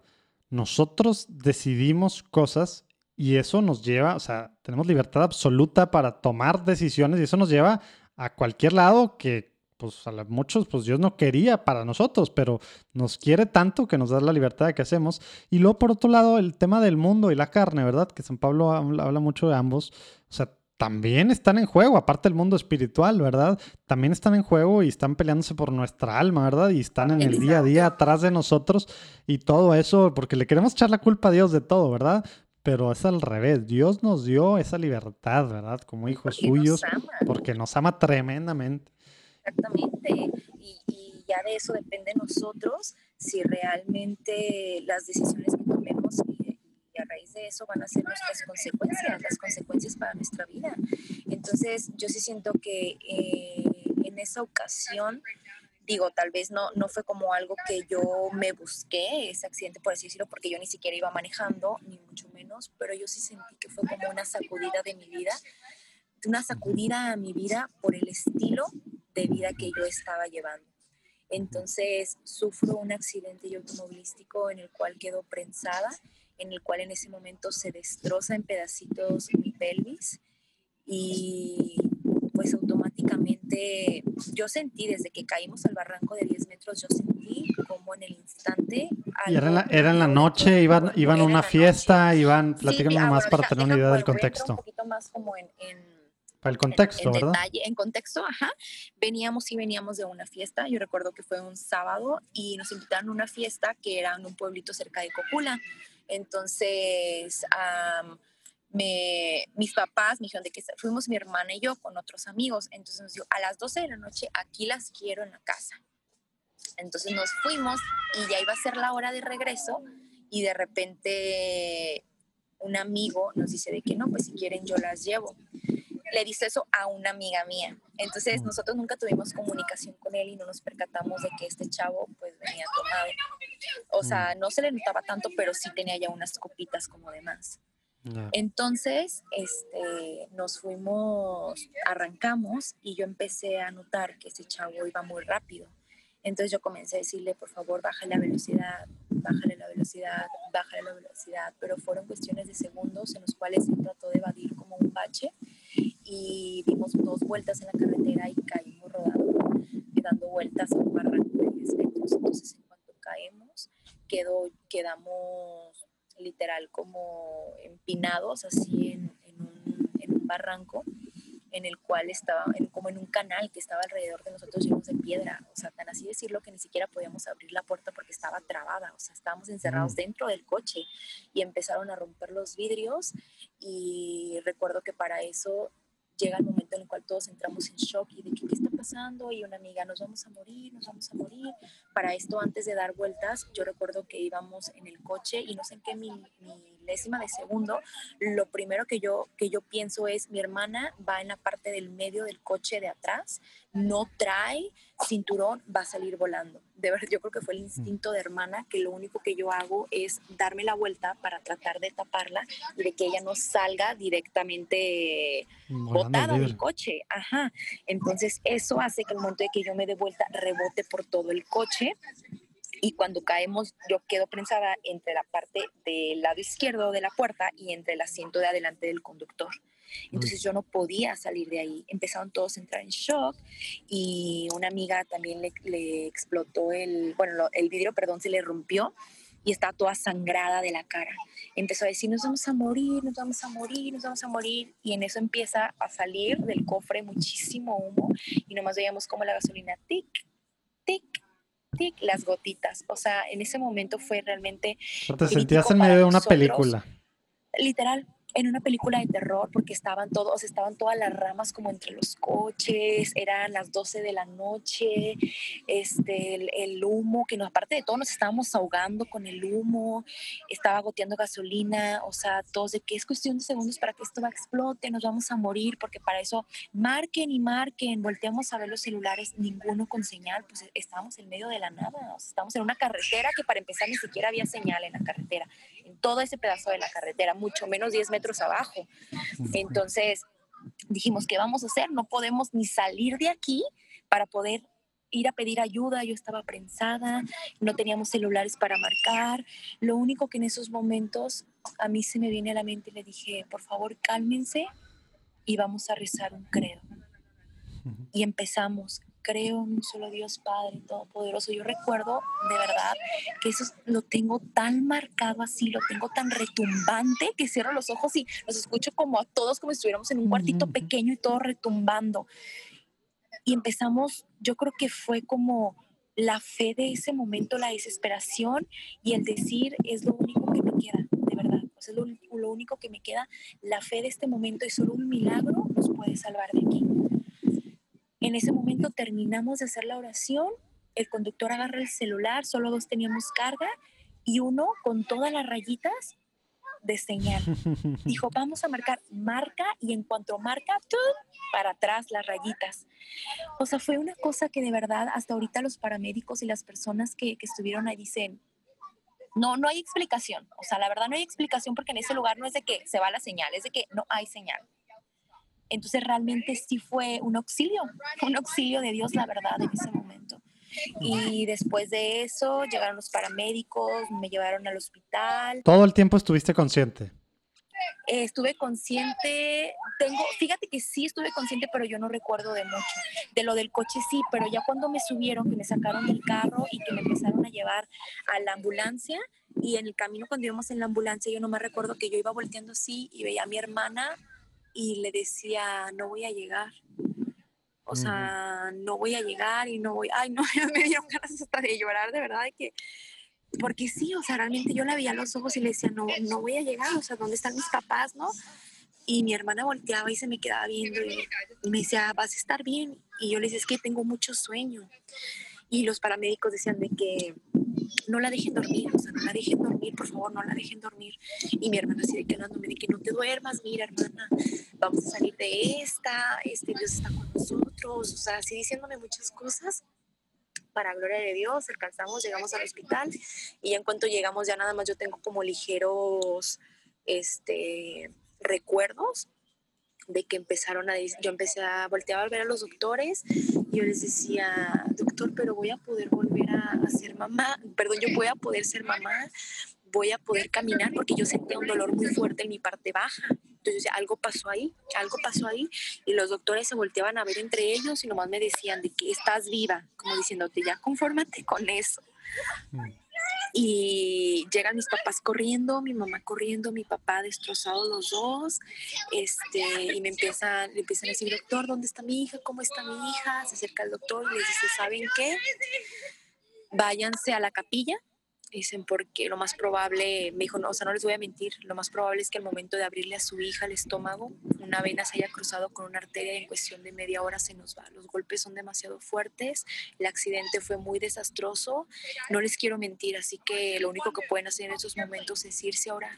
Nosotros decidimos cosas y eso nos lleva, o sea, tenemos libertad absoluta para tomar decisiones y eso nos lleva a cualquier lado que, pues, a muchos, pues Dios no quería para nosotros, pero nos quiere tanto que nos da la libertad de que hacemos. Y luego, por otro lado, el tema del mundo y la carne, ¿verdad? Que San Pablo habla mucho de ambos. O sea, también están en juego, aparte del mundo espiritual, ¿verdad? También están en juego y están peleándose por nuestra alma, ¿verdad? Y están en el día a día atrás de nosotros y todo eso, porque le queremos echar la culpa a Dios de todo, ¿verdad? pero es al revés. Dios nos dio esa libertad, ¿verdad? Como hijos suyos, porque nos ama tremendamente. Exactamente. Y, ya de eso depende de nosotros si realmente las decisiones que tomemos y, a raíz de eso van a ser nuestras consecuencias, las consecuencias para nuestra vida. Entonces, yo sí siento que eh, en esa ocasión digo, tal vez no, no fue como algo que yo me busqué, ese accidente, por así decirlo, porque yo ni siquiera iba manejando, ni mucho menos, pero yo sí sentí que fue como una sacudida de mi vida, una sacudida a mi vida por el estilo de vida que yo estaba llevando. Entonces sufro un accidente automovilístico en el cual quedo prensada, en el cual en ese momento se destroza en pedacitos mi pelvis y pues automáticamente yo sentí desde que caímos al barranco de 10 metros, yo sentí como en el instante... Y era, la, era en la noche, iban, iban a una fiesta, iban, platícanos sí, más para tener una idea del contexto. Un poquito más como en... para el contexto, en, ¿verdad? Detalle, en contexto, ajá. Veníamos y veníamos de una fiesta. Yo recuerdo que fue un sábado y nos invitaron a una fiesta que era en un pueblito cerca de Cocula. Entonces, mis papás me dijeron de que fuimos mi hermana y yo con otros amigos. Entonces nos dijo, a las 12 de la noche aquí las quiero en la casa. Entonces nos fuimos y ya iba a ser la hora de regreso y de repente un amigo nos dice de que no, pues si quieren yo las llevo. Le dice eso a una amiga mía. Entonces nosotros nunca tuvimos comunicación con él y no nos percatamos de que este chavo pues venía tomado. O sea, no se le notaba tanto, pero sí tenía ya unas copitas como de más. Entonces, este, nos fuimos, arrancamos y yo empecé a notar que ese chavo iba muy rápido. Entonces yo comencé a decirle, por favor, bájale la velocidad, bájale la velocidad, bájale la velocidad, pero fueron cuestiones de segundos en los cuales él trató de evadir como un bache y dimos dos vueltas en la carretera y caímos rodando, dando vueltas a un barranco de 10 metros. Entonces, en cuanto caemos, quedó, quedamos literal como empinados así en, barranco en el cual estaba como en un canal que estaba alrededor de nosotros llenos de piedra, o sea, tan así decirlo que ni siquiera podíamos abrir la puerta porque estaba trabada, o sea, estábamos encerrados mm. dentro del coche y empezaron a romper los vidrios. Y recuerdo que para eso llega el momento en el cual todos entramos en shock y de qué, qué está pasando y una amiga, nos vamos a morir, nos vamos a morir. Para esto, antes de dar vueltas, yo recuerdo que íbamos en el coche y no sé en qué milésima de segundo, lo primero que yo, que yo pienso es, mi hermana va en la parte del medio del coche de atrás, no trae cinturón, va a salir volando. De verdad, yo creo que fue el instinto de hermana que lo único que yo hago es darme la vuelta para tratar de taparla y de que ella no salga directamente botada del coche. Ajá. Entonces, eso hace que el momento de que yo me dé vuelta rebote por todo el coche y cuando caemos yo quedo prensada entre la parte del lado izquierdo de la puerta y entre el asiento de adelante del conductor. Entonces yo no podía salir de ahí. Empezaron todos a entrar en shock y una amiga también le, explotó el, bueno, el vidrio, perdón, se le rompió y estaba toda sangrada de la cara. Empezó a decir, nos vamos a morir, nos vamos a morir, nos vamos a morir. Y en eso empieza a salir del cofre muchísimo humo y nomás veíamos como la gasolina, tic, tic, tic, las gotitas. O sea, en ese momento fue realmente... Te sentías en medio de una película. Literal, en una película de terror porque estaban todos, estaban todas las ramas como entre los coches, eran las 12 de la noche, este, el, humo, que no, aparte de todo nos estábamos ahogando con el humo, estaba goteando gasolina, o sea, todos de que es cuestión de segundos para que esto va a explote, nos vamos a morir, porque para eso marquen y marquen, volteamos a ver los celulares, ninguno con señal, pues estábamos en medio de la nada, o estábamos en una carretera que para empezar ni siquiera había señal en la carretera, en todo ese pedazo de la carretera, mucho menos 10 metros abajo. Entonces dijimos, ¿qué vamos a hacer? No podemos ni salir de aquí para poder ir a pedir ayuda, yo estaba prensada, no teníamos celulares para marcar. Lo único que en esos momentos a mí se me viene a la mente le dije, por favor, cálmense y vamos a rezar un credo. Y empezamos, creo en un solo Dios Padre Todopoderoso. Yo recuerdo de verdad que eso lo tengo tan marcado así, lo tengo tan retumbante que cierro los ojos y los escucho como a todos como si estuviéramos en un cuartito pequeño y todo retumbando. Y empezamos, yo creo que fue como la fe de ese momento, la desesperación y el decir es lo único que me queda, de verdad. es lo, lo único que me queda, la fe de este momento y solo un milagro nos puede salvar de aquí. En ese momento terminamos de hacer la oración, el conductor agarra el celular, solo dos teníamos carga y uno con todas las rayitas de señal. [laughs] Dijo, vamos a marcar, marca y en cuanto marca, para atrás las rayitas. O sea, fue una cosa que de verdad hasta ahorita los paramédicos y las personas que, que estuvieron ahí dicen, no, no hay explicación. O sea, la verdad no hay explicación porque en ese lugar no es de que se va la señal, es de que no hay señal. Entonces realmente sí fue un auxilio, un auxilio de Dios, la verdad, en ese momento. Y después de eso llegaron los paramédicos, me llevaron al hospital. ¿Todo el tiempo estuviste consciente? estuve consciente, tengo, fíjate que sí estuve consciente, pero yo no recuerdo de mucho. De lo del coche sí, pero ya cuando me subieron, que me sacaron del carro y que me empezaron a llevar a la ambulancia, y en el camino cuando íbamos en la ambulancia, yo no me recuerdo que yo iba volteando así y veía a mi hermana y le decía, no voy a llegar. O sea, no voy a llegar y no voy, ay, no, [laughs] me dieron ganas hasta de llorar, de verdad, de que, porque sí, o sea, realmente yo la veía a los ojos y le decía, no, no voy a llegar, o sea, ¿dónde están mis papás, no? Y mi hermana volteaba y se me quedaba viendo y me decía, vas a estar bien. Y yo le decía, es que tengo mucho sueño. Y los paramédicos decían de que no la dejen dormir, o sea, no la dejen dormir, por favor, no la dejen dormir. Y mi hermana de quedándome de que no te duermas, mira, hermana, vamos a salir de esta, este Dios está con nosotros, o sea, así diciéndome muchas cosas. Para gloria de Dios, alcanzamos, llegamos al hospital y en cuanto llegamos ya nada más yo tengo como ligeros este, recuerdos de que empezaron a yo empecé a voltear a ver a los doctores y yo les decía, doctor, pero voy a poder volver a, ser mamá, perdón, yo voy a poder ser mamá, voy a poder caminar porque yo sentía un dolor muy fuerte en mi parte baja. Entonces, algo pasó ahí, algo pasó ahí. Y los doctores se volteaban a ver entre ellos y nomás me decían de que estás viva, como diciéndote, ya confórmate con eso. Mm. Y llegan mis papás corriendo, mi mamá corriendo, mi papá destrozado los dos. Este, y me empiezan, le empiezan a decir, doctor, ¿dónde está mi hija? ¿Cómo está mi hija? Se acerca el doctor y les dice, ¿saben qué? Váyanse a la capilla Dicen, porque lo más probable, me dijo, no, o sea, no les voy a mentir, lo más probable es que al momento de abrirle a su hija el estómago, una vena se haya cruzado con una arteria y en cuestión de media hora se nos va. Los golpes son demasiado fuertes, el accidente fue muy desastroso, no les quiero mentir, así que lo único que pueden hacer en esos momentos es irse a orar.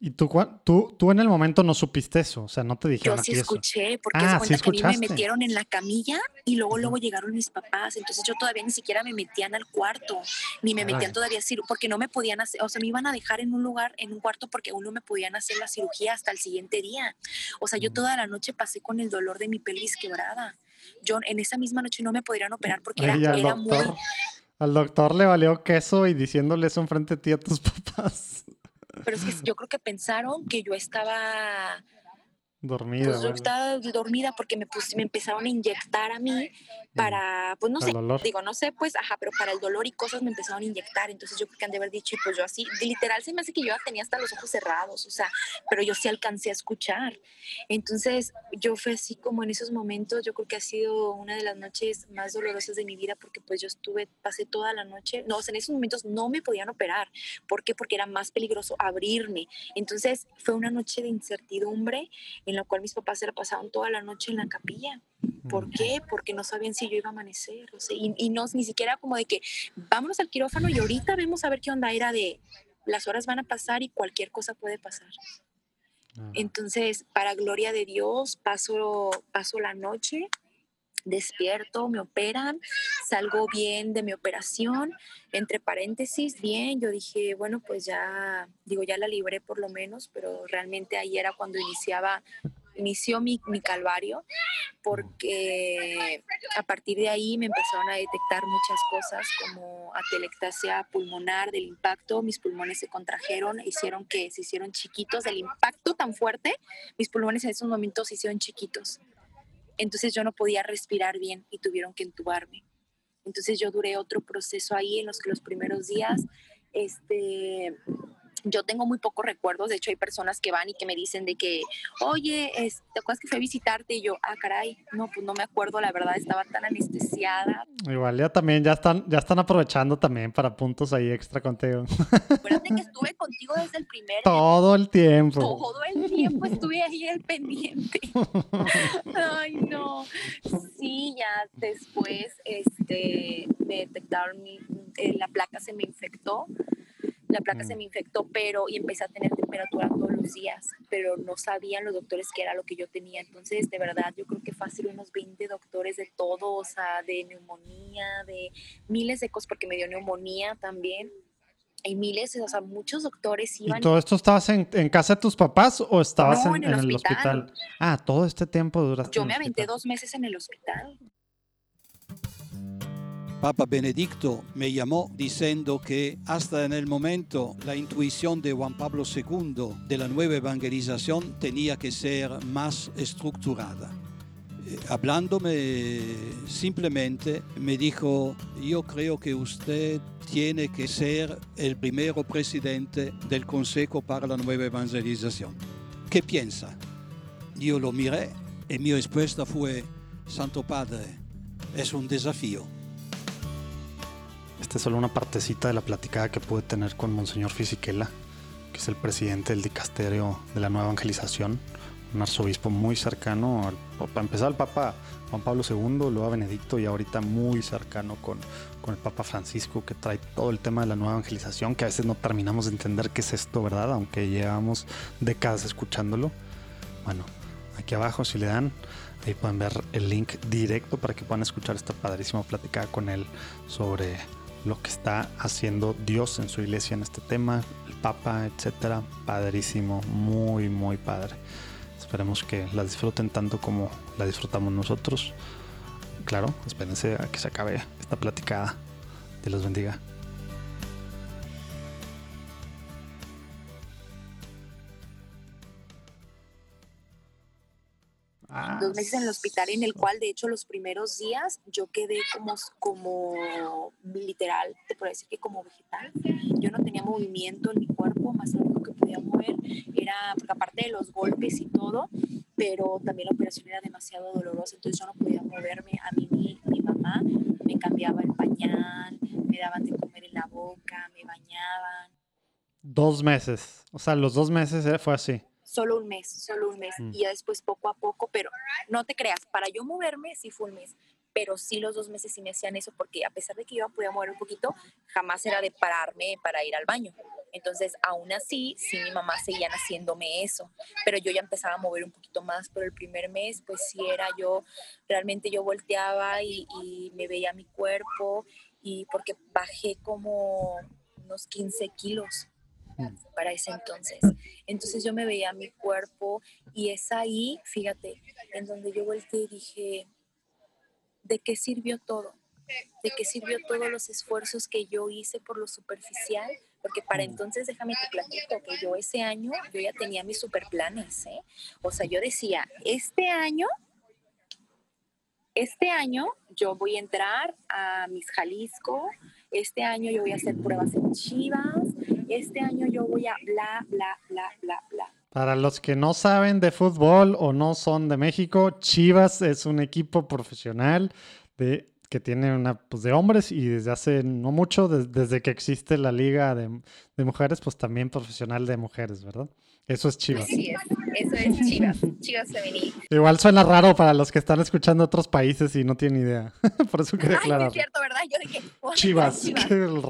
¿Y tú, tú, tú en el momento no supiste eso? O sea, no te dijeron Yo sí escuché, porque ah, sí que a mí me metieron en la camilla y luego, luego llegaron mis papás. Entonces yo todavía ni siquiera me metían al cuarto, ni me metían todavía porque no me podían hacer, o sea, me iban a dejar en un lugar, en un cuarto, porque aún no me podían hacer la cirugía hasta el siguiente día. O sea, yo toda la noche pasé con el dolor de mi pelvis quebrada. Yo en esa misma noche no me podrían operar porque era, era muy... Al doctor le valió queso y diciéndole eso enfrente de ti a tus [laughs] papás. Pero es que yo creo que pensaron que yo estaba Dormida. Pues yo estaba dormida porque me, me empezaron a inyectar a mí para, pues no sé, digo, no sé, pues, ajá, pero para el dolor y cosas me empezaron a inyectar. Entonces yo creo que han de haber dicho, y pues yo así, literal se me hace que yo tenía hasta los ojos cerrados, o sea, pero yo sí alcancé a escuchar. Entonces yo fue así como en esos momentos, yo creo que ha sido una de las noches más dolorosas de mi vida porque pues yo estuve, pasé toda la noche, no, o sea, en esos momentos no me podían operar. ¿Por qué? Porque era más peligroso abrirme. Entonces fue una noche de incertidumbre en la cual mis papás se la pasaban toda la noche en la capilla. ¿Por qué? Porque no sabían si yo iba a amanecer. O sea, y, no, ni siquiera como de que vámonos al quirófano y ahorita vemos a ver qué onda. Era de las horas van a pasar y cualquier cosa puede pasar. Entonces, para gloria de Dios, paso, paso la noche despierto, me operan, salgo bien de mi operación, entre paréntesis, bien, yo dije, bueno, pues ya, digo, ya la libré por lo menos, pero realmente ahí era cuando iniciaba, inició mi, mi calvario, porque a partir de ahí me empezaron a detectar muchas cosas como atelectasia pulmonar del impacto, mis pulmones se contrajeron, hicieron que se hicieron chiquitos, del impacto tan fuerte, mis pulmones en esos momentos se hicieron chiquitos entonces yo no podía respirar bien y tuvieron que entubarme. Entonces yo duré otro proceso ahí en los que los primeros días, este, yo tengo muy pocos recuerdos, de hecho hay personas que van y que me dicen de que, oye, ¿te acuerdas que fue a visitarte? Y yo, ah, caray, no, pues no me acuerdo, la verdad, estaba tan anestesiada. Igual ya también, ya están, ya están aprovechando también para puntos ahí extra contigo. Acuérdate que estuve contigo desde el primer Todo el tiempo. Todo el tiempo estuve ahí el pendiente. Ay, no. Sí, ya después, este, me detectaron, mi, eh, la placa se me infectó la placa se mm. me infectó, pero y empecé a tener temperatura todos los días, pero no sabían los doctores qué era lo que yo tenía. Entonces, de verdad, yo creo que fácil unos 20 doctores de todo, o sea, de neumonía, de miles de cosas, porque me dio neumonía también. Hay miles, o sea, muchos doctores iban. ¿Y todo esto estabas en, casa de tus papás o estabas en, el, hospital. Ah, todo este tiempo duraste. Yo me aventé dos meses en el hospital. Papa Benedicto me llamó diciendo que hasta en el momento la intuición de Juan Pablo II de la nueva evangelización tenía que ser más estructurada. Eh, hablándome simplemente me dijo, yo creo que usted tiene que ser el primero presidente del Consejo para la Nueva Evangelización. ¿Qué piensa? Yo lo miré y mi respuesta fue, Santo Padre, es un desafío. Esta es solo una partecita de la platicada que pude tener con Monseñor Fisichella, que es el presidente del dicasterio de la Nueva Evangelización, un arzobispo muy cercano, para empezar al Papa Juan Pablo II, luego a Benedicto y ahorita muy cercano con, con el Papa Francisco, que trae todo el tema de la nueva evangelización, que a veces no terminamos de entender qué es esto, ¿verdad? Aunque llevamos décadas escuchándolo. Bueno, aquí abajo si le dan, ahí pueden ver el link directo para que puedan escuchar esta padrísima platicada con él sobre lo que está haciendo Dios en su iglesia en este tema, el Papa, etcétera. Padrísimo, muy, muy padre. Esperemos que la disfruten tanto como la disfrutamos nosotros. Claro, espérense a que se acabe esta platicada. Dios los bendiga. Ah, dos meses en el hospital en el cual de hecho los primeros días yo quedé como, como literal, te puedo decir que como vegetal. Yo no tenía movimiento en mi cuerpo, más lo único que podía mover era, porque aparte de los golpes y todo, pero también la operación era demasiado dolorosa, entonces yo no podía moverme. A mí mi, mi mamá me cambiaba el pañal, me daban de comer en la boca, me bañaban. Dos meses, o sea, los dos meses eh, fue así solo un mes, solo un mes. Mm. Y ya después poco a poco, pero no te creas, para yo moverme sí fue un mes, pero sí los dos meses sí me hacían eso, porque a pesar de que yo podía mover un poquito, jamás era de pararme para ir al baño. Entonces, aún así, sí mi mamá seguían haciéndome eso, pero yo ya empezaba a mover un poquito más, pero el primer mes, pues sí era yo, realmente yo volteaba y, y me veía mi cuerpo, y porque bajé como unos 15 kilos para ese entonces. Entonces yo me veía mi cuerpo y es ahí, fíjate, en donde yo volteé y dije, ¿de qué sirvió todo? ¿De qué sirvió todos los esfuerzos que yo hice por lo superficial? Porque para entonces, déjame te platico, que yo ese año, yo ya tenía mis super planes, ¿eh? O sea, yo decía, este año este año yo voy a entrar a Mis Jalisco, este año yo voy a hacer pruebas en Chivas, este año yo voy a bla, bla, bla, bla, bla. Para los que no saben de fútbol o no son de México, Chivas es un equipo profesional de, que tiene una pues, de hombres y desde hace no mucho, desde que existe la liga de, de mujeres, pues también profesional de mujeres, ¿verdad? Eso es Chivas. Sí, eso es [laughs] Chivas, Chivas femenil. Igual suena raro para los que están escuchando otros países y no tienen idea. [laughs] Por eso quería aclarar. es cierto, ¿verdad? Yo dije, Chivas, el,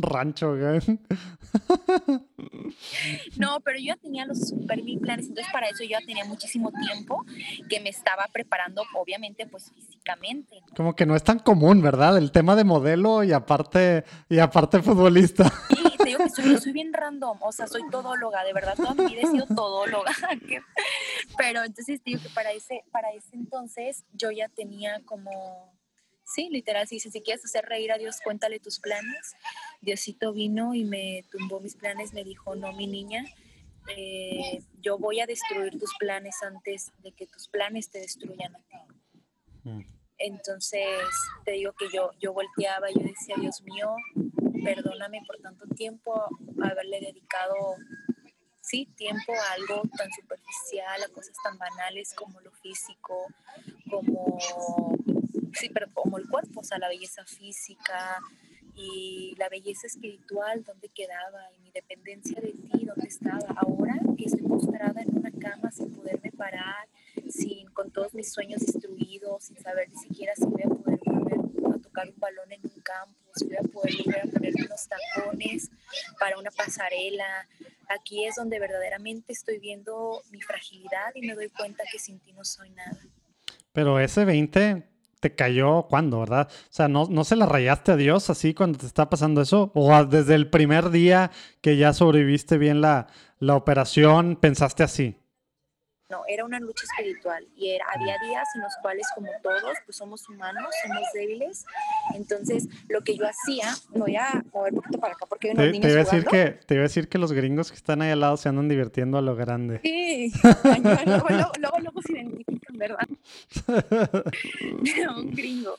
rancho, [laughs] No, pero yo tenía los super mil planes, entonces para eso yo ya tenía muchísimo tiempo que me estaba preparando, obviamente, pues físicamente. Como que no es tan común, ¿verdad? El tema de modelo y aparte, y aparte futbolista. Sí, digo que soy, soy bien random, o sea, soy todóloga, de verdad, toda mi vida he sido todóloga. [laughs] Pero entonces digo que para ese, para ese entonces yo ya tenía como, sí, literal, si, si quieres hacer reír a Dios, cuéntale tus planes. Diosito vino y me tumbó mis planes, me dijo, no, mi niña, eh, yo voy a destruir tus planes antes de que tus planes te destruyan a ti. Mm. Entonces, te digo que yo, yo volteaba, yo decía, Dios mío, perdóname por tanto tiempo haberle dedicado sí, tiempo a algo tan superficial, a cosas tan banales como lo físico, como, sí, pero como el cuerpo, o sea, la belleza física y la belleza espiritual, ¿dónde quedaba? Y mi dependencia de ti, ¿dónde estaba? Ahora que estoy postrada en una cama sin poderme parar, sin, con todos mis sueños destruidos, sin saber ni siquiera si voy a poder volver a tocar un balón en un campo, si voy a poder volver a poner unos tacones para una pasarela, Aquí es donde verdaderamente estoy viendo mi fragilidad y me doy cuenta que sin ti no soy nada. Pero ese 20 te cayó cuando, ¿verdad? O sea, ¿no, ¿no se la rayaste a Dios así cuando te está pasando eso? ¿O desde el primer día que ya sobreviviste bien la, la operación pensaste así? No, era una lucha espiritual y era, había días en los cuales, como todos, pues somos humanos, somos débiles. Entonces, lo que yo hacía, me voy a mover un poquito para acá porque hay unos te, te iba a decir que Te iba a decir que los gringos que están ahí al lado se andan divirtiendo a lo grande. Sí, [laughs] [laughs] luego, luego, luego, se identifican, ¿verdad? [laughs] un gringo.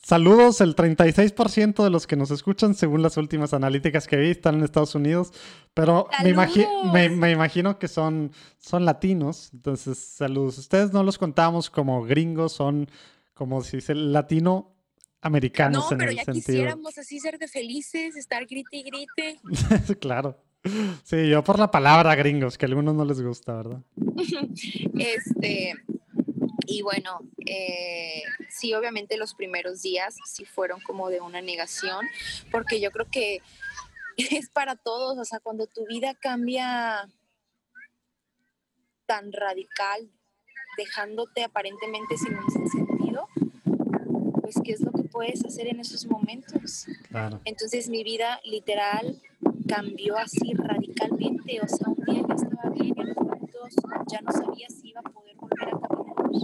Saludos, el 36% de los que nos escuchan, según las últimas analíticas que vi, están en Estados Unidos, pero me, me, imagino que son, son latinos, entonces saludos. Ustedes no los contamos como gringos, son como si dice latino americanos no, pero ya quisiéramos así ser de felices, estar grite y grite. [laughs] claro. Sí, yo por la palabra gringos, que a algunos no les gusta, ¿verdad? [laughs] este, y bueno, eh, sí, obviamente los primeros días sí fueron como de una negación, porque yo creo que [laughs] es para todos, o sea, cuando tu vida cambia tan radical, dejándote aparentemente sin un sentido, pues qué es lo que puedes hacer en esos momentos. Entonces mi vida literal cambió así radicalmente, o sea, un día yo estaba bien y en momentos ya no sabía si iba a poder volver a caminar mí.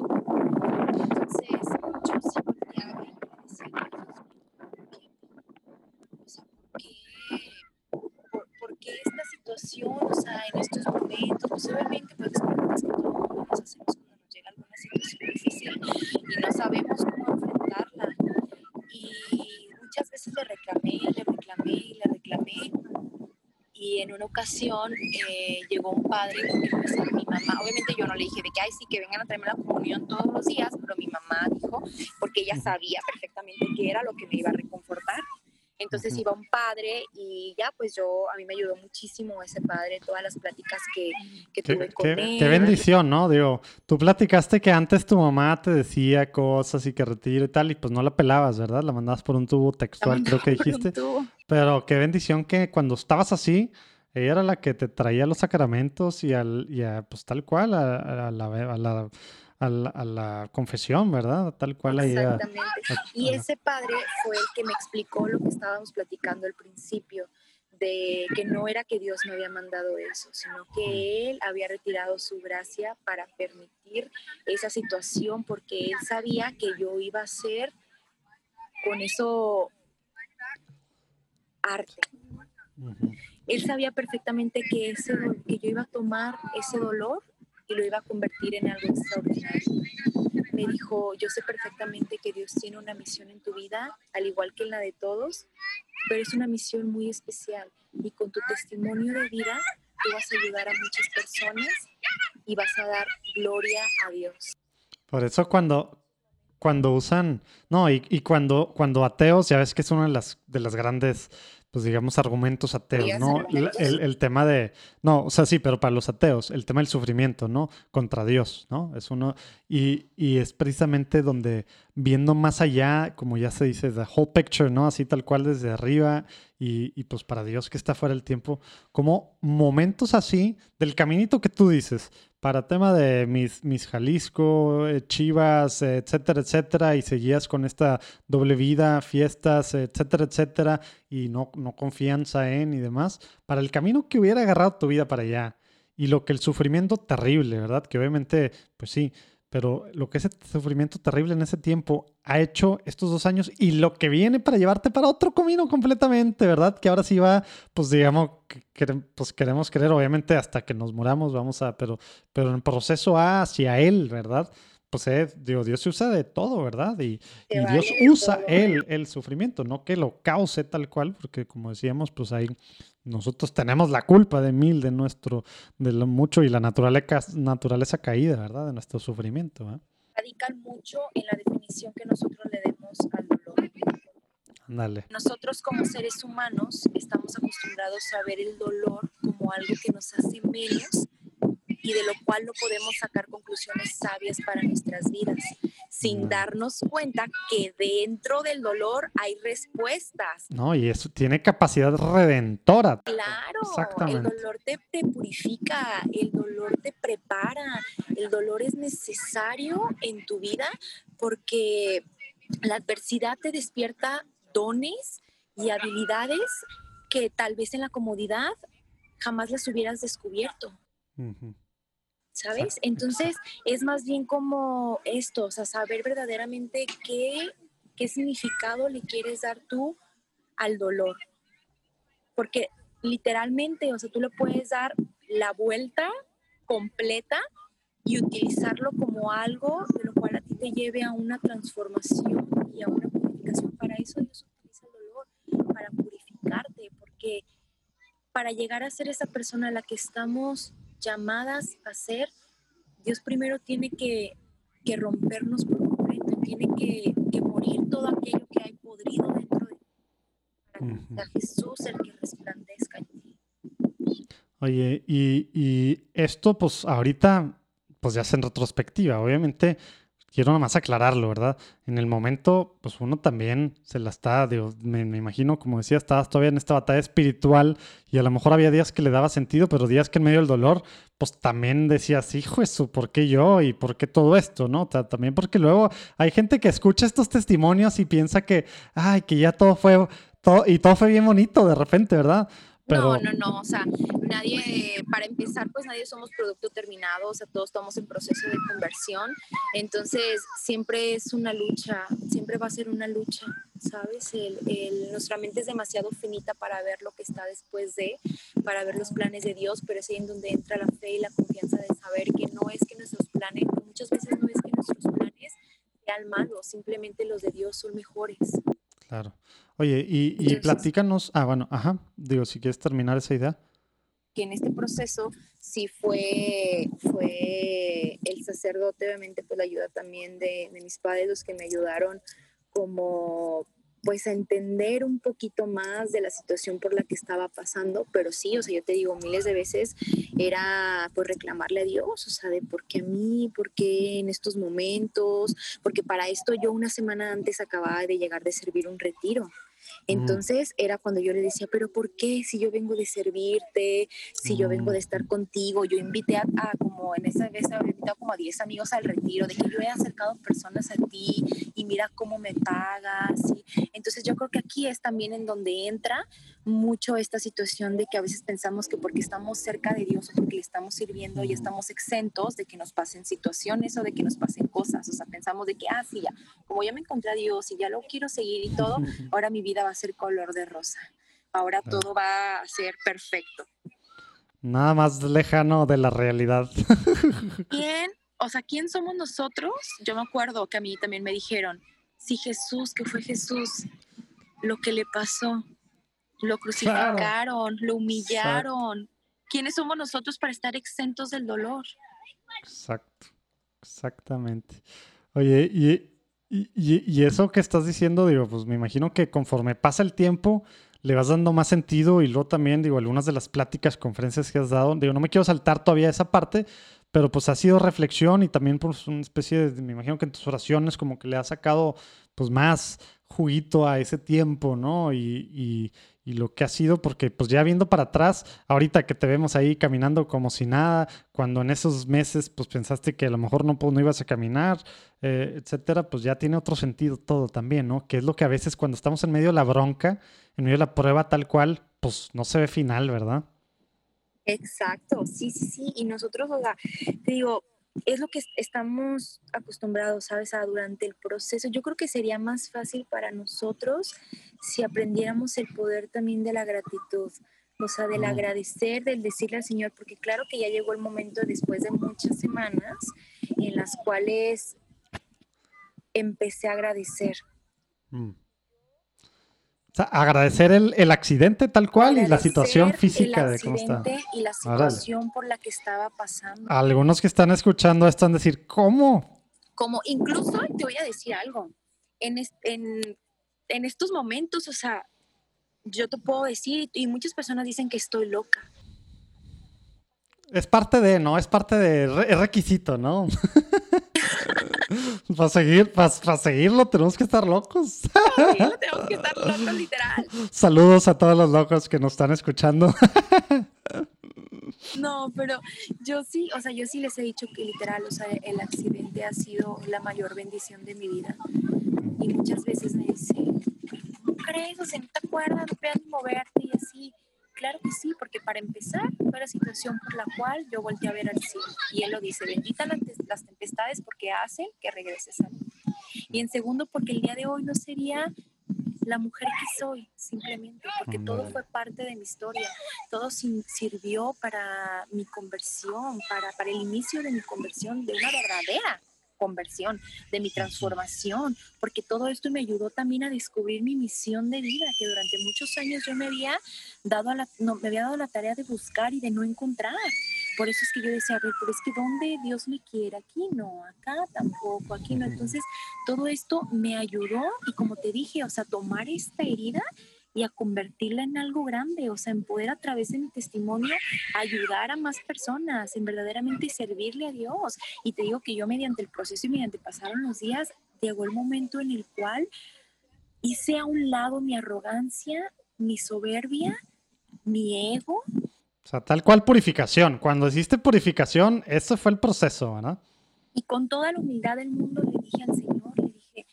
Entonces, yo sí volteaba y decía, o ¿por qué? Esta situación? O sea, en estos momentos, pues obviamente, pues es que todos hacemos cuando nos llega alguna situación difícil y no sabemos cómo enfrentarla. Y muchas veces le reclamé, le reclamé y le y en una ocasión eh, llegó un padre porque pues, mi mamá, obviamente yo no le dije de que, ay, sí, que vengan a traerme la comunión todos los días, pero mi mamá dijo, porque ella sabía perfectamente qué era lo que me iba a reconfortar. Entonces iba un padre y ya, pues yo, a mí me ayudó muchísimo ese padre, todas las pláticas que, que tuve con él. Qué bendición, ¿no? Digo, tú platicaste que antes tu mamá te decía cosas y que retiro y tal, y pues no la pelabas, ¿verdad? La mandabas por un tubo textual, creo que dijiste. Pero qué bendición que cuando estabas así, ella era la que te traía los sacramentos y, al, y a, pues tal cual, a, la, a la a la, confesión, ¿verdad? Tal cual. Exactamente. y ese padre fue el que me explicó lo que estábamos platicando al principio, de que no era que Dios me había mandado eso, sino que Él había retirado su gracia para permitir esa situación, porque Él sabía que yo iba a ser con eso arte. Él sabía perfectamente que, ese, que yo iba a tomar ese dolor y lo iba a convertir en algo extraordinario. Me dijo, yo sé perfectamente que Dios tiene una misión en tu vida, al igual que en la de todos, pero es una misión muy especial y con tu testimonio de vida tú vas a ayudar a muchas personas y vas a dar gloria a Dios. Por eso cuando, cuando usan, no, y, y, cuando, cuando ateos, ya ves que es una de las, de las grandes pues digamos, argumentos ateos, ¿no? El, el, tema de, no, o sea, sí, pero para los ateos, el tema del sufrimiento, ¿no? Contra Dios, ¿no? Es uno, y, y, es precisamente donde viendo más allá, como ya se dice, the whole picture, ¿no? Así tal cual desde arriba, y, y pues para Dios que está fuera del tiempo, como momentos así del caminito que tú dices, para tema de mis, Jalisco, eh, Chivas, etcétera, etcétera, y seguías con esta doble vida, fiestas, etcétera, etcétera, y no, no confianza en y demás, para el camino que hubiera agarrado tu vida para allá. Y lo que el sufrimiento terrible, ¿verdad? Que obviamente, pues sí, pero lo que ese sufrimiento terrible en ese tiempo ha hecho estos dos años y lo que viene para llevarte para otro camino completamente, ¿verdad? Que ahora sí va, pues digamos, que, pues queremos creer, obviamente hasta que nos muramos vamos a, pero, pero en proceso hacia Él, ¿verdad? Pues eh, digo, Dios se usa de todo, ¿verdad? Y, y Dios usa él el sufrimiento, no que lo cause tal cual, porque como decíamos, pues hay nosotros tenemos la culpa de mil, de nuestro, de lo mucho y la naturaleza, naturaleza caída, ¿verdad? De nuestro sufrimiento. ¿eh? Radican mucho en la definición que nosotros le demos al dolor. Ándale. Nosotros como seres humanos estamos acostumbrados a ver el dolor como algo que nos hace menos y de lo cual no podemos sacar conclusiones sabias para nuestras vidas, sin darnos cuenta que dentro del dolor hay respuestas. No, y eso tiene capacidad redentora. Claro, el dolor te, te purifica, el dolor te prepara, el dolor es necesario en tu vida porque la adversidad te despierta dones y habilidades que tal vez en la comodidad jamás las hubieras descubierto. ¿Sabes? Entonces es más bien como esto, o sea, saber verdaderamente qué, qué significado le quieres dar tú al dolor. Porque literalmente, o sea, tú le puedes dar la vuelta completa y utilizarlo como algo de lo cual a ti te lleve a una transformación y a una purificación. Para eso Dios utiliza el dolor, para purificarte, porque para llegar a ser esa persona a la que estamos llamadas a ser, Dios primero tiene que, que rompernos por completo, tiene que, que, morir todo aquello que hay podrido dentro de para que sea Jesús el que resplandezca en ti. Oye, y, y esto pues ahorita pues ya es en retrospectiva, obviamente quiero nada más aclararlo, ¿verdad? En el momento, pues uno también se la está, digo, me, imagino, como decía, estabas todavía en esta batalla espiritual y a lo mejor había días que le daba sentido, pero días que en medio del dolor, pues también decías, hijo, eso, ¿por qué yo? ¿Y por qué todo esto? ¿No? también porque luego hay gente que escucha estos testimonios y piensa que, ay, que ya todo fue, todo, y todo fue bien bonito de repente, ¿verdad? No, no, no, o sea, nadie, para empezar, pues nadie somos producto terminado, o sea, todos estamos en proceso de conversión, entonces siempre es una lucha, siempre va a ser una lucha, ¿sabes? El, el, nuestra mente es demasiado finita para ver lo que está después de, para ver los planes de Dios, pero es ahí en donde entra la fe y la confianza de saber que no es que nuestros planes, muchas veces no es que nuestros planes al malo, simplemente los de Dios son mejores. Claro. Oye, y, y platícanos, ah, bueno, ajá, digo, si quieres terminar esa idea. Que en este proceso sí fue, fue el sacerdote, obviamente, pues la ayuda también de, de mis padres, los que me ayudaron como pues a entender un poquito más de la situación por la que estaba pasando, pero sí, o sea, yo te digo, miles de veces era pues reclamarle a Dios, o sea, de por qué a mí, por qué en estos momentos, porque para esto yo una semana antes acababa de llegar de servir un retiro. Entonces era cuando yo le decía, pero ¿por qué si yo vengo de servirte, si yo vengo de estar contigo? Yo invité a, como en esa vez, he invitado como a 10 amigos al retiro, de que yo he acercado personas a ti y mira cómo me pagas. Entonces yo creo que aquí es también en donde entra mucho esta situación de que a veces pensamos que porque estamos cerca de Dios o porque le estamos sirviendo y estamos exentos de que nos pasen situaciones o de que nos pasen cosas. O sea, pensamos de que, ah, sí, ya, como ya me encontré a Dios y ya lo quiero seguir y todo, [laughs] ahora mi vida va a ser color de rosa. Ahora todo va a ser perfecto. Nada más lejano de la realidad. [laughs] ¿Quién? O sea, ¿quién somos nosotros? Yo me acuerdo que a mí también me dijeron, si Jesús, que fue Jesús, lo que le pasó, lo crucificaron, lo humillaron. ¿Quiénes somos nosotros para estar exentos del dolor? Exacto, exactamente. Oye, y, y, eso que estás diciendo, digo, pues me imagino que conforme pasa el tiempo, le vas dando más sentido y luego también, digo, algunas de las pláticas, conferencias que has dado, digo, no me quiero saltar todavía esa parte, pero pues ha sido reflexión y también pues una especie de, me imagino que en tus oraciones como que le has sacado pues más juguito a ese tiempo, ¿no? Y, y lo que ha sido, porque pues ya viendo para atrás, ahorita que te vemos ahí caminando como si nada, cuando en esos meses pues pensaste que a lo mejor no, pues, no ibas a caminar, eh, etcétera, pues ya tiene otro sentido todo también, ¿no? Que es lo que a veces cuando estamos en medio de la bronca, en medio de la prueba tal cual, pues no se ve final, ¿verdad? Exacto, sí, sí, sí. Y nosotros, o sea, te digo, es lo que estamos acostumbrados, ¿sabes? A durante el proceso. Yo creo que sería más fácil para nosotros si aprendiéramos el poder también de la gratitud, o sea, del agradecer, del decirle al Señor, porque claro que ya llegó el momento después de muchas semanas en las cuales empecé a agradecer. Mm. O sea, agradecer el, accidente tal cual y la situación física de cómo está. Y la situación por la que estaba pasando. Algunos que están escuchando esto han decir, ¿cómo? Como incluso te voy a decir algo. En, en, en estos momentos, o sea, yo te puedo decir, y muchas personas dicen que estoy loca. Es parte de, ¿no? Es parte de, es requisito, ¿no? [laughs] [laughs] para seguir, para, seguirlo tenemos que estar locos. [laughs] tenemos que estar locos, literal. Saludos a todos los locos que nos están escuchando. No, pero yo sí, o sea, yo sí les he dicho que literal, o sea, el accidente ha sido la mayor bendición de mi vida. Y muchas veces me dicen, ¿no crees? O sea, ¿no te acuerdas? No puedes moverte. Claro que sí, porque para empezar fue la situación por la cual yo volteé a ver al cielo. Y él lo dice, bendita las tempestades porque hacen que regreses a mí. Y en segundo, porque el día de hoy no sería la mujer que soy, simplemente, porque todo fue parte de mi historia, todo sirvió para mi conversión, para, para el inicio de mi conversión, de una verdadera conversión, de mi transformación, porque todo esto me ayudó también a descubrir mi misión de vida, que durante muchos años yo me había dado, la, no, me había dado la tarea de buscar y de no encontrar. Por eso es que yo decía, pero es que ¿dónde Dios me quiere? Aquí no, acá tampoco, aquí no. Entonces, todo esto me ayudó y como te dije, o sea, tomar esta herida y a convertirla en algo grande, o sea, en poder a través de mi testimonio ayudar a más personas, en verdaderamente servirle a Dios. Y te digo que yo mediante el proceso y mediante pasaron los días, llegó el momento en el cual hice a un lado mi arrogancia, mi soberbia, mi ego. O sea, tal cual purificación. Cuando hiciste purificación, eso fue el proceso, ¿verdad? Y con toda la humildad del mundo le dije al Señor, le dije,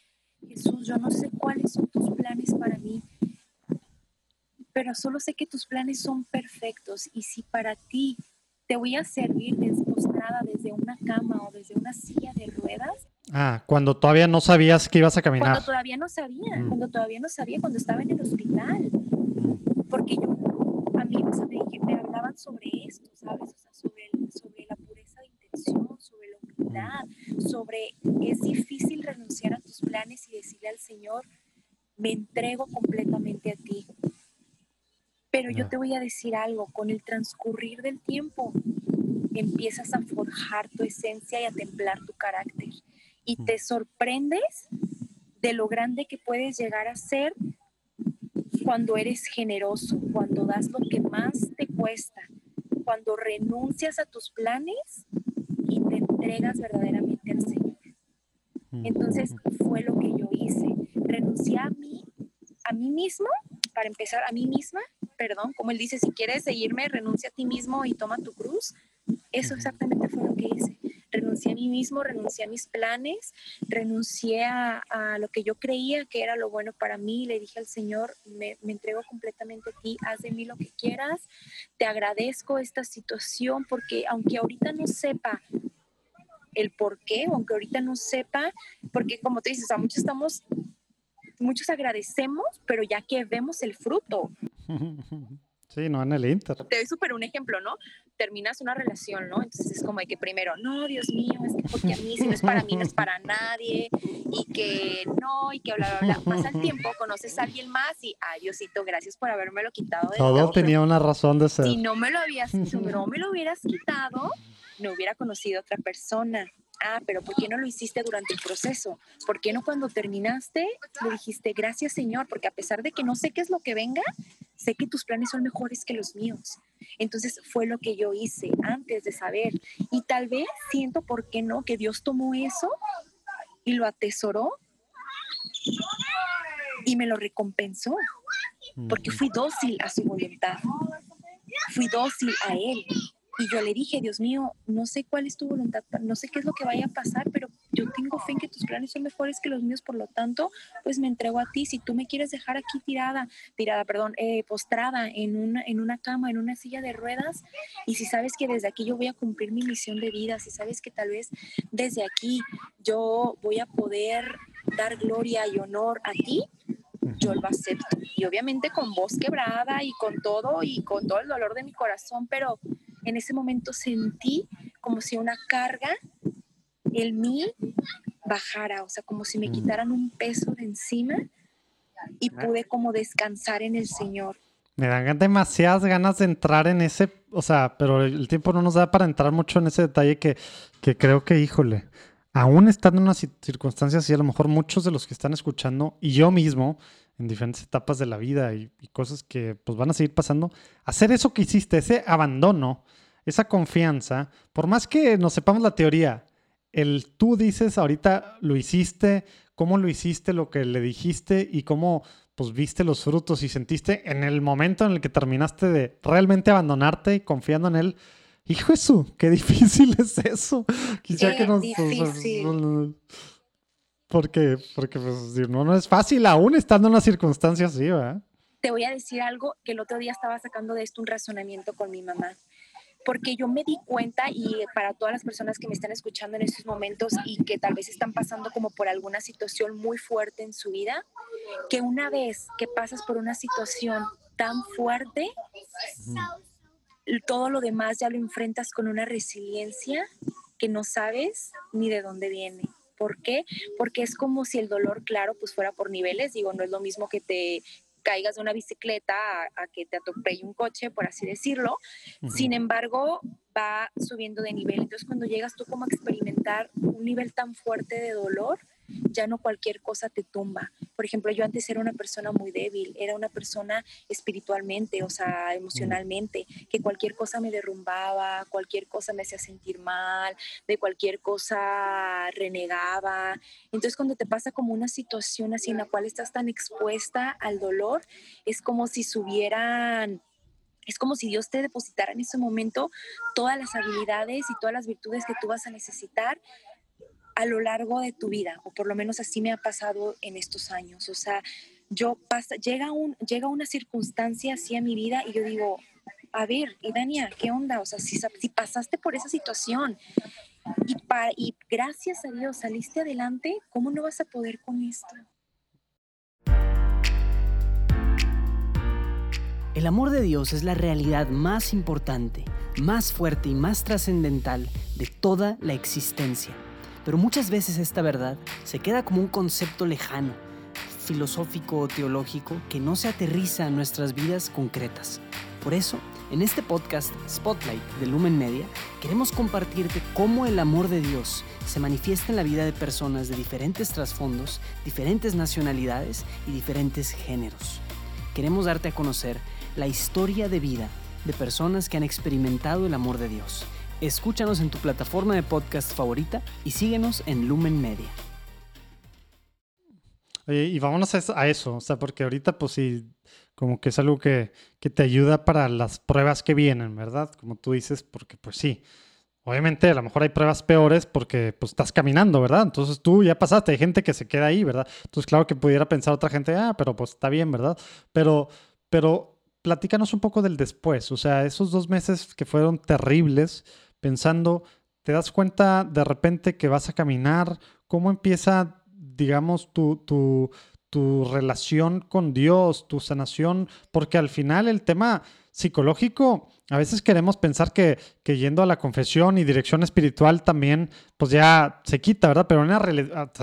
Jesús, yo no sé cuáles son tus planes para mí, pero solo sé que tus planes son perfectos y si para ti te voy a servir despostrada desde una cama o desde una silla de ruedas. Ah, cuando todavía no sabías que ibas a caminar. Cuando todavía no sabía, mm. cuando todavía no sabía, cuando estaba en el hospital. Porque yo, a mí me, me hablaban sobre esto, ¿sabes? O sea, sobre, sobre la pureza de intención, sobre la realidad, sobre es difícil renunciar a tus planes y decirle al Señor, me entrego completamente a ti. Pero yo te voy a decir algo, con el transcurrir del tiempo empiezas a forjar tu esencia y a templar tu carácter y te sorprendes de lo grande que puedes llegar a ser cuando eres generoso, cuando das lo que más te cuesta, cuando renuncias a tus planes y te entregas verdaderamente al Señor. Entonces fue lo que yo hice. Renuncié a mí, a mí mismo, para empezar, a mí misma, perdón, como él dice, si quieres seguirme, renuncia a ti mismo y toma tu cruz. Eso exactamente fue lo que hice renuncié a mí mismo, renuncié a mis planes, renuncié a, lo que yo creía que era lo bueno para mí. Le dije al Señor, me, me entrego completamente a ti, haz de mí lo que quieras. Te agradezco esta situación porque aunque ahorita no sepa el por qué, aunque ahorita no sepa, porque como te dices, a muchos estamos, muchos agradecemos, pero ya que vemos el fruto. [laughs] Sí, no en el Inter. Te doy súper un ejemplo, ¿no? Terminas una relación, ¿no? Entonces es como de que primero, no, Dios mío, es que porque a mí, si no es para mí, no es para nadie, y que no, y que bla, bla, bla. Pasa el tiempo, conoces a alguien más y, ay, Diosito, gracias por habérmelo quitado. De Todo tenía una razón de ser. Si no me lo habías, si no me lo hubieras quitado, no hubiera conocido a otra persona ah, pero ¿por qué no lo hiciste durante el proceso? ¿Por qué no cuando terminaste le dijiste, gracias Señor? Porque a pesar de que no sé qué es lo que venga, sé que tus planes son mejores que los míos. Entonces fue lo que yo hice antes de saber. Y tal vez siento, ¿por qué no? Que Dios tomó eso y lo atesoró y me lo recompensó. Porque fui dócil a su voluntad. Fui dócil a Él. Y yo le dije, Dios mío, no sé cuál es tu voluntad, no sé qué es lo que vaya a pasar, pero yo tengo fe en que tus planes son mejores que los míos, por lo tanto, pues me entrego a ti. Si tú me quieres dejar aquí tirada, tirada, perdón, eh, postrada en una, en una cama, en una silla de ruedas, y si sabes que desde aquí yo voy a cumplir mi misión de vida, si sabes que tal vez desde aquí yo voy a poder dar gloria y honor a ti, yo lo acepto. Y obviamente con voz quebrada y con todo y con todo el dolor de mi corazón, pero en ese momento sentí como si una carga, el mí, bajara, o sea, como si me mm. quitaran un peso de encima y pude como descansar en el Señor. Me dan demasiadas ganas de entrar en ese, o sea, pero el tiempo no nos da para entrar mucho en ese detalle que, que creo que, híjole, aún estando en unas circunstancias y a lo mejor muchos de los que están escuchando y yo mismo en diferentes etapas de la vida y, cosas que pues van a seguir pasando, hacer eso que hiciste, ese abandono, esa confianza, por más que no sepamos la teoría, el tú dices ahorita lo hiciste, cómo lo hiciste, lo que le dijiste y cómo pues viste los frutos y sentiste en el momento en el que terminaste de realmente abandonarte y confiando en él. Hijo eso, qué difícil [laughs] es eso. Quizá que nos, difícil. Porque, porque pues, no, no es fácil aún estando en una circunstancia así, ¿verdad? Te voy a decir algo que el otro día estaba sacando de esto un razonamiento con mi mamá. Porque yo me di cuenta, y para todas las personas que me están escuchando en estos momentos y que tal vez están pasando como por alguna situación muy fuerte en su vida, que una vez que pasas por una situación tan fuerte, todo lo demás ya lo enfrentas con una resiliencia que no sabes ni de dónde viene. ¿Por qué? Porque es como si el dolor, claro, pues fuera por niveles. Digo, no es lo mismo que te caigas de una bicicleta a, que te atropelle un coche, por así decirlo. Sin embargo, va subiendo de nivel. Entonces, cuando llegas tú como a experimentar un nivel tan fuerte de dolor, ya no cualquier cosa te tumba. Por ejemplo, yo antes era una persona muy débil, era una persona espiritualmente, o sea, emocionalmente, que cualquier cosa me derrumbaba, cualquier cosa me hacía sentir mal, de cualquier cosa renegaba. Entonces, cuando te pasa como una situación así en la cual estás tan expuesta al dolor, es como si subieran es como si Dios te depositara en ese momento todas las habilidades y todas las virtudes que tú vas a necesitar a lo largo de tu vida, o por lo menos así me ha pasado en estos años. O sea, yo pasa, llega, un, llega una circunstancia así a mi vida y yo digo, a ver, y Dania, ¿qué onda? O sea, si, si pasaste por esa situación y, y gracias a Dios saliste adelante, ¿cómo no vas a poder con esto? El amor de Dios es la realidad más importante más fuerte y más trascendental de toda la existencia. Pero muchas veces esta verdad se queda como un concepto lejano, filosófico o teológico que no se aterriza en nuestras vidas concretas. Por eso, en este podcast Spotlight de Lumen Media, queremos compartirte cómo el amor de Dios se manifiesta en la vida de personas de diferentes trasfondos, diferentes nacionalidades y diferentes géneros. Queremos darte a conocer la historia de vida de personas que han experimentado el amor de Dios. Escúchanos en tu plataforma de podcast favorita y síguenos en Lumen Media. Y vámonos a eso, o sea, porque ahorita pues sí, como que es algo que, que te ayuda para las pruebas que vienen, ¿verdad? Como tú dices, porque pues sí, Obviamente, a lo mejor hay pruebas peores porque pues, estás caminando, ¿verdad? Entonces tú ya pasaste, hay gente que se queda ahí, ¿verdad? Entonces, claro que pudiera pensar otra gente, ah, pero pues está bien, ¿verdad? Pero, pero platícanos un poco del después, o sea, esos dos meses que fueron terribles, pensando, ¿te das cuenta de repente que vas a caminar? ¿Cómo empieza, digamos, tu, tu, tu relación con Dios, tu sanación? Porque al final el tema psicológico, a veces queremos pensar que, que, yendo a la confesión y dirección espiritual también, pues ya se quita, ¿verdad? Pero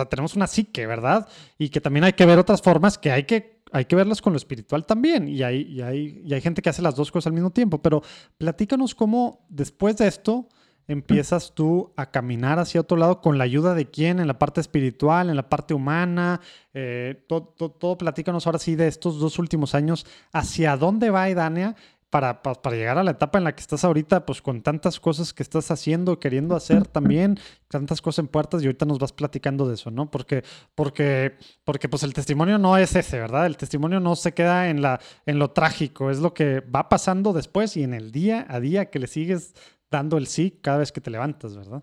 tenemos una psique, ¿verdad? Y que también hay que ver otras formas que hay que hay que verlas con lo espiritual también. Y hay, y hay, y hay gente que hace las dos cosas al mismo tiempo. Pero platícanos cómo después de esto empiezas tú a caminar hacia otro lado con la ayuda de quién, en la parte espiritual, en la parte humana. Eh, todo, todo, platícanos ahora sí de estos dos últimos años. ¿Hacia dónde va Idania? Para, para, llegar a la etapa en la que estás ahorita, pues con tantas cosas que estás haciendo, queriendo hacer también, tantas cosas en puertas y ahorita nos vas platicando de eso, ¿no? Porque, porque, porque pues el testimonio no es ese, ¿verdad? El testimonio no se queda en, la, en lo trágico, es lo que va pasando después y en el día a día que le sigues dando el sí cada vez que te levantas, ¿verdad?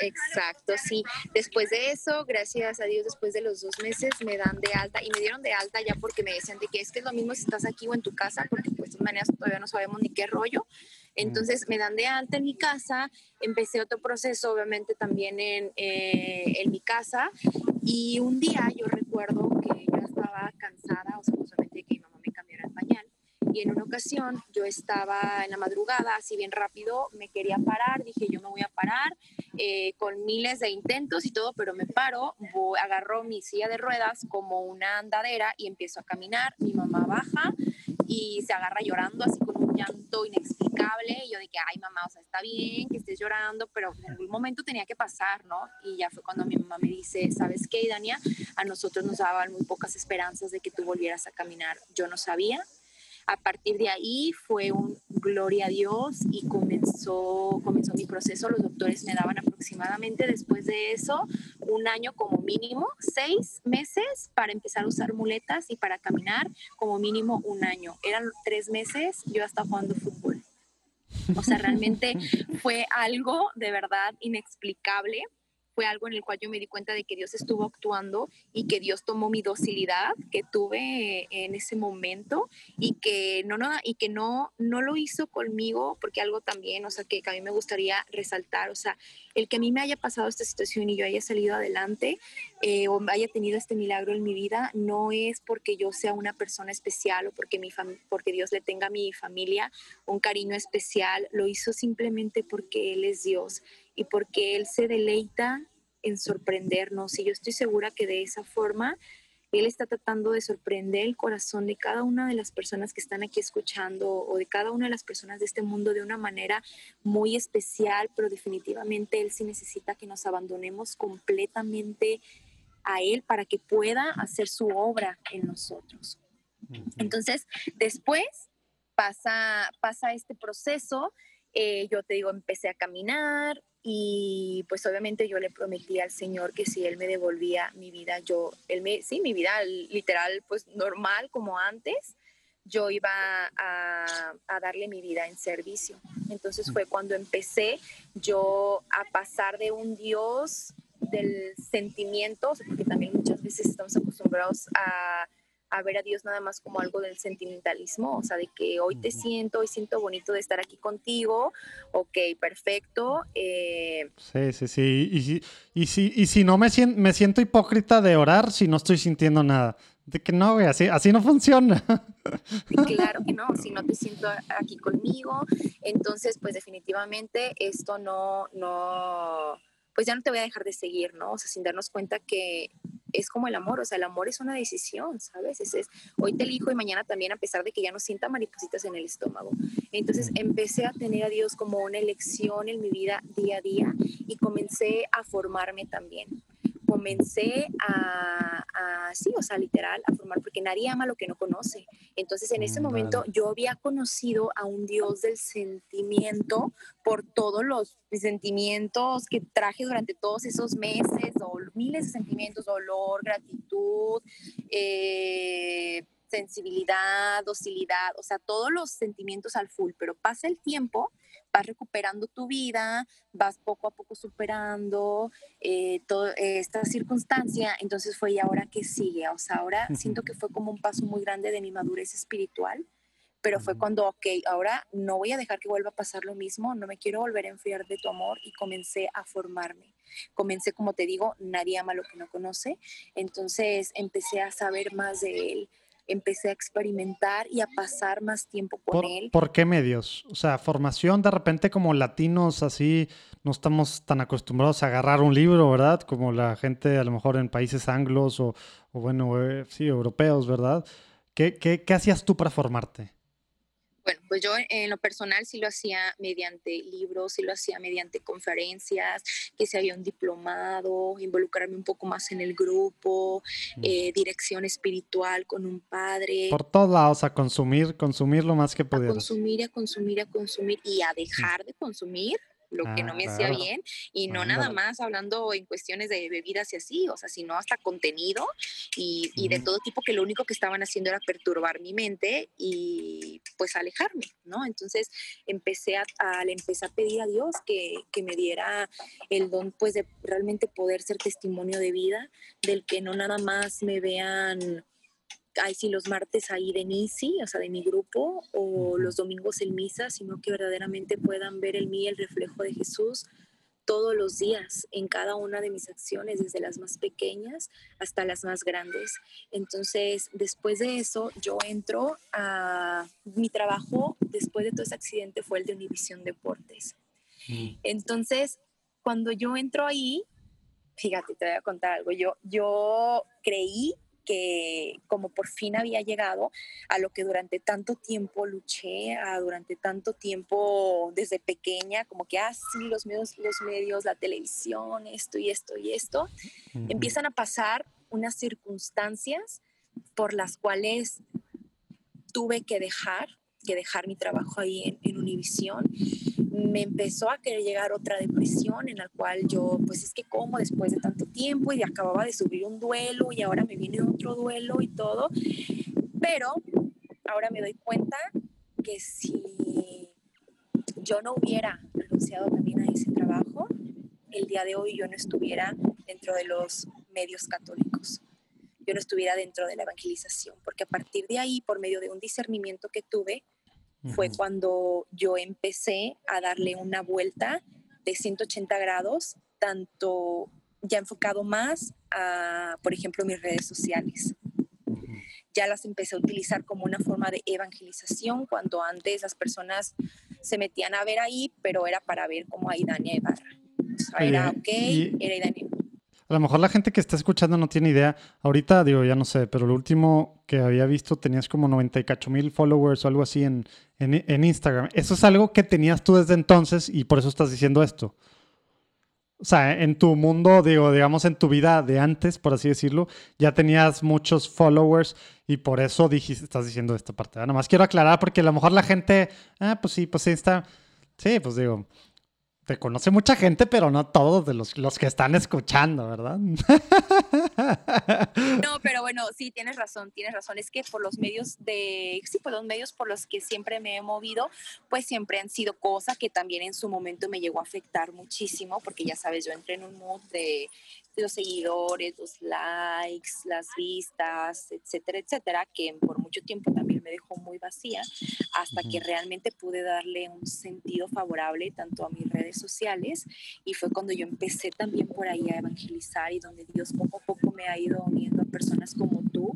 Exacto, sí. Después de eso, gracias a Dios, después de los dos meses me dan de alta y me dieron de alta ya porque me decían de que es que es lo mismo si estás aquí o en tu casa, porque pues de todas maneras todavía no sabemos ni qué rollo. Entonces me dan de alta en mi casa, empecé otro proceso obviamente también en, eh, en mi casa y un día yo recuerdo que yo estaba cansada, o sea, solamente que mi mamá me cambiara el pañal, y en una ocasión yo estaba en la madrugada, así bien rápido, me quería parar, dije yo me voy a parar, eh, con miles de intentos y todo, pero me paro, voy, agarro mi silla de ruedas como una andadera y empiezo a caminar, mi mamá baja y se agarra llorando así con un llanto inexplicable y yo dije, ay mamá, o sea, está bien que estés llorando, pero en algún momento tenía que pasar, ¿no? Y ya fue cuando mi mamá me dice, ¿sabes qué, Dania? A nosotros nos daban muy pocas esperanzas de que tú volvieras a caminar. Yo no sabía, a partir de ahí fue un gloria a Dios y comenzó, comenzó mi proceso. Los doctores me daban aproximadamente después de eso un año como mínimo, seis meses para empezar a usar muletas y para caminar como mínimo un año. Eran tres meses, yo hasta jugando fútbol. O sea, realmente [laughs] fue algo de verdad inexplicable fue algo en el cual yo me di cuenta de que Dios estuvo actuando y que Dios tomó mi docilidad que tuve en ese momento y que no, no, y que no, no lo hizo conmigo, porque algo también, o sea, que, a mí me gustaría resaltar, o sea, el que a mí me haya pasado esta situación y yo haya salido adelante eh, o haya tenido este milagro en mi vida, no es porque yo sea una persona especial o porque, mi porque Dios le tenga a mi familia un cariño especial, lo hizo simplemente porque Él es Dios y porque Él se deleita en sorprendernos. Y yo estoy segura que de esa forma Él está tratando de sorprender el corazón de cada una de las personas que están aquí escuchando o de cada una de las personas de este mundo de una manera muy especial, pero definitivamente Él sí necesita que nos abandonemos completamente a Él para que pueda hacer su obra en nosotros. Entonces, después pasa, pasa este proceso. Eh, yo te digo, empecé a caminar, y pues obviamente yo le prometí al Señor que si Él me devolvía mi vida, yo, Él me, sí, mi vida literal, pues normal como antes, yo iba a, a, darle mi vida en servicio. Entonces fue cuando empecé yo a pasar de un Dios del sentimiento, porque también muchas veces estamos acostumbrados a a ver a Dios nada más como algo del sentimentalismo, o sea, de que hoy te siento, hoy siento bonito de estar aquí contigo, ok, perfecto. Eh, sí, sí, sí, y, si, y, si, y si no me siento, me siento hipócrita de orar si no estoy sintiendo nada. De que no, güey, así, así no funciona. Claro que no, si no te siento aquí conmigo, entonces pues definitivamente esto no, no, pues ya no te voy a dejar de seguir, ¿no? O sea, sin darnos cuenta que es como el amor, o sea, el amor es una decisión, ¿sabes? Es, es, hoy te elijo y mañana también, a pesar de que ya no sienta maripositas en el estómago. Entonces empecé a tener a Dios como una elección en mi vida día a día y comencé a formarme también comencé a, sí, o sea, literal, a formar, porque nadie ama lo que no conoce. Entonces, en ese mm, momento yo había conocido a un Dios del sentimiento por todos los sentimientos que traje durante todos esos meses, o miles de sentimientos, dolor, gratitud, eh, sensibilidad, docilidad, o sea, todos los sentimientos al full, pero pasa el tiempo vas recuperando tu vida, vas poco a poco superando eh, toda esta circunstancia, entonces fue y ahora que sigue, o sea, ahora siento que fue como un paso muy grande de mi madurez espiritual, pero fue cuando, ok, ahora no voy a dejar que vuelva a pasar lo mismo, no me quiero volver a enfriar de tu amor y comencé a formarme. Comencé, como te digo, nadie ama lo que no conoce, entonces empecé a saber más de él, empecé a experimentar y a pasar más tiempo con él. ¿Por qué medios? O sea, formación de repente como latinos así, no estamos tan acostumbrados a agarrar un libro, ¿verdad? Como la gente a lo mejor en países anglos o, bueno, eh, sí, europeos, ¿verdad? ¿Qué, qué, qué hacías tú para formarte? Bueno, pues yo en lo personal sí lo hacía mediante libros, sí lo hacía mediante conferencias, que si había un diplomado, involucrarme un poco más en el grupo, mm. eh, dirección espiritual con un padre. Por todos lados, a consumir, consumir lo más que pudieras. A consumir, a consumir, a consumir y a dejar de consumir lo que no me hacía bien y no nada más hablando en cuestiones de bebidas y así, o sea, sino hasta contenido y, y, de todo tipo que lo único que estaban haciendo era perturbar mi mente y pues alejarme, ¿no? Entonces empecé a, a le empecé a pedir a Dios que, que me diera el don pues de realmente poder ser testimonio de vida, del que no nada más me vean hay sí los martes ahí de Nisi, o sea, de mi grupo, o los domingos en misa, sino que verdaderamente puedan ver en mí el reflejo de Jesús todos los días, en cada una de mis acciones, desde las más pequeñas hasta las más grandes. Entonces, después de eso, yo entro a mi trabajo, después de todo ese accidente, fue el de Univisión Deportes. Mm. Entonces, cuando yo entro ahí, fíjate, te voy a contar algo, yo, yo creí que como por fin había llegado a lo que durante tanto tiempo luché, a durante tanto tiempo desde pequeña, como que, así ah, los medios, los medios, la televisión, esto y esto y esto, empiezan a pasar unas circunstancias por las cuales tuve que dejar, que dejar mi trabajo ahí en, en Univisión me empezó a querer llegar otra depresión en la cual yo, pues es que como después de tanto tiempo y acababa de subir un duelo y ahora me viene otro duelo y todo, pero ahora me doy cuenta que si yo no hubiera renunciado también a ese trabajo, el día de hoy yo no estuviera dentro de los medios católicos, yo no estuviera dentro de la evangelización, porque a partir de ahí, por medio de un discernimiento que tuve, fue cuando yo empecé a darle una vuelta de 180 grados, tanto ya enfocado más a, por ejemplo, mis redes sociales. Ya las empecé a utilizar como una forma de evangelización, cuando antes las personas se metían a ver ahí, pero era para ver como a Idania Ibarra. O sea, era ok, era Idania a lo mejor la gente que está escuchando no tiene idea. Ahorita, digo, ya no sé, pero lo último que había visto tenías como 98 mil followers o algo así en, en, Instagram. Eso es algo que tenías tú desde entonces y por eso estás diciendo esto. O sea, en tu mundo, digo, digamos en tu vida de antes, por así decirlo, ya tenías muchos followers y por eso dijiste, estás diciendo esta parte. Nada más quiero aclarar porque a lo mejor la gente, ah, pues sí, pues está. Sí, pues digo, te conoce mucha gente, pero no todos de los, los que están escuchando, ¿verdad? [laughs] No, pero bueno, sí, tienes razón, tienes razón. Es que por los medios de, sí, por los medios por los que siempre me he movido, pues siempre han sido cosas que también en su momento me llegó a afectar muchísimo, porque ya sabes, yo entré en un mood de los seguidores, los likes, las vistas, etcétera, etcétera, que por mucho tiempo también me dejó muy vacía, hasta que realmente pude darle un sentido favorable tanto a mis redes sociales y fue cuando yo empecé también por ahí a evangelizar y donde Dios poco a poco me ha ido uniendo a personas como tú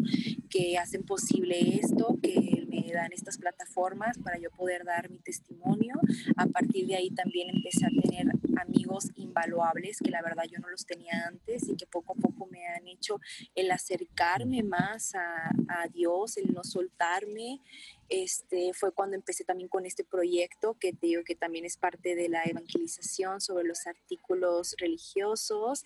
que hacen posible esto, que me dan estas plataformas para yo poder dar mi testimonio. A partir de ahí también empecé a tener amigos invaluables que la verdad yo no los tenía antes y que poco a poco me han hecho el acercarme más a, a Dios, el no soltarme, este, fue cuando empecé también con este proyecto que te digo que también es parte de la evangelización sobre los artículos religiosos,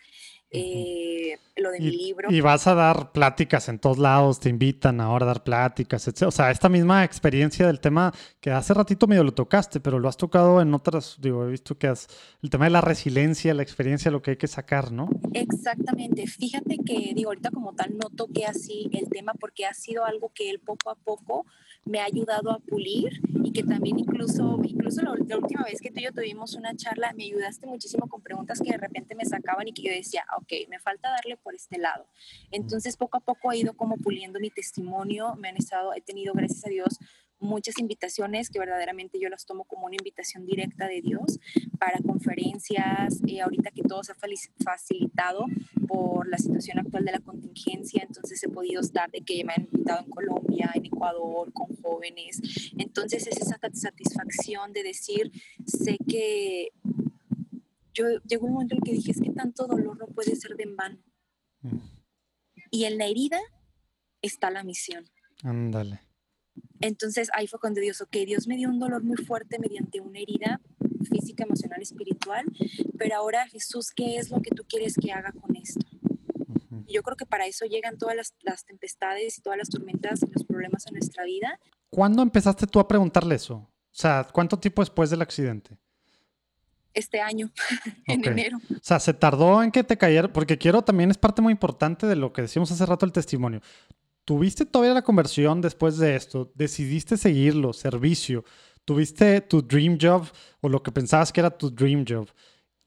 eh, lo de mi libro. Y vas a dar pláticas en todos lados, te invitan ahora a dar pláticas, etc. O sea, esta misma experiencia del tema que hace ratito medio lo tocaste, pero lo has tocado en otras, digo, he visto que has, el tema de la resiliencia, la experiencia, lo que hay que sacar, ¿no? Exactamente. Fíjate que, digo, ahorita como tal no toqué así el tema porque ha sido algo que él poco a poco me ha ayudado a pulir y que también incluso, incluso la, última vez que tú y yo tuvimos una charla, me ayudaste muchísimo con preguntas que de repente me sacaban y que yo decía, ok, me falta darle por este lado. Entonces poco a poco he ido como puliendo mi testimonio, me han estado, he tenido, gracias a Dios, muchas invitaciones que verdaderamente yo las tomo como una invitación directa de Dios para conferencias, eh, ahorita que todo se ha facilitado por la situación actual de la contingencia, entonces he podido estar de que me han invitado en Colombia, en Ecuador, con jóvenes, entonces es esa satisfacción de decir, sé que yo llegó un momento en el que dije, es que tanto dolor no puede ser de en vano. Mm. Y en la herida está la misión. Ándale. Entonces ahí fue cuando Dios, ok, Dios me dio un dolor muy fuerte mediante una herida física, emocional, espiritual, pero ahora Jesús, ¿qué es lo que tú quieres que haga con esto? Y yo creo que para eso llegan todas las, tempestades y todas las tormentas y los problemas en nuestra vida. ¿Cuándo empezaste tú a preguntarle eso? O sea, ¿cuánto tiempo después del accidente? Este año, [laughs] en enero. O sea, se tardó en que te cayera, porque quiero también es parte muy importante de lo que decíamos hace rato el testimonio. ¿Tuviste todavía la conversión después de esto? ¿Decidiste seguirlo, servicio? ¿Tuviste tu dream job o lo que pensabas que era tu dream job?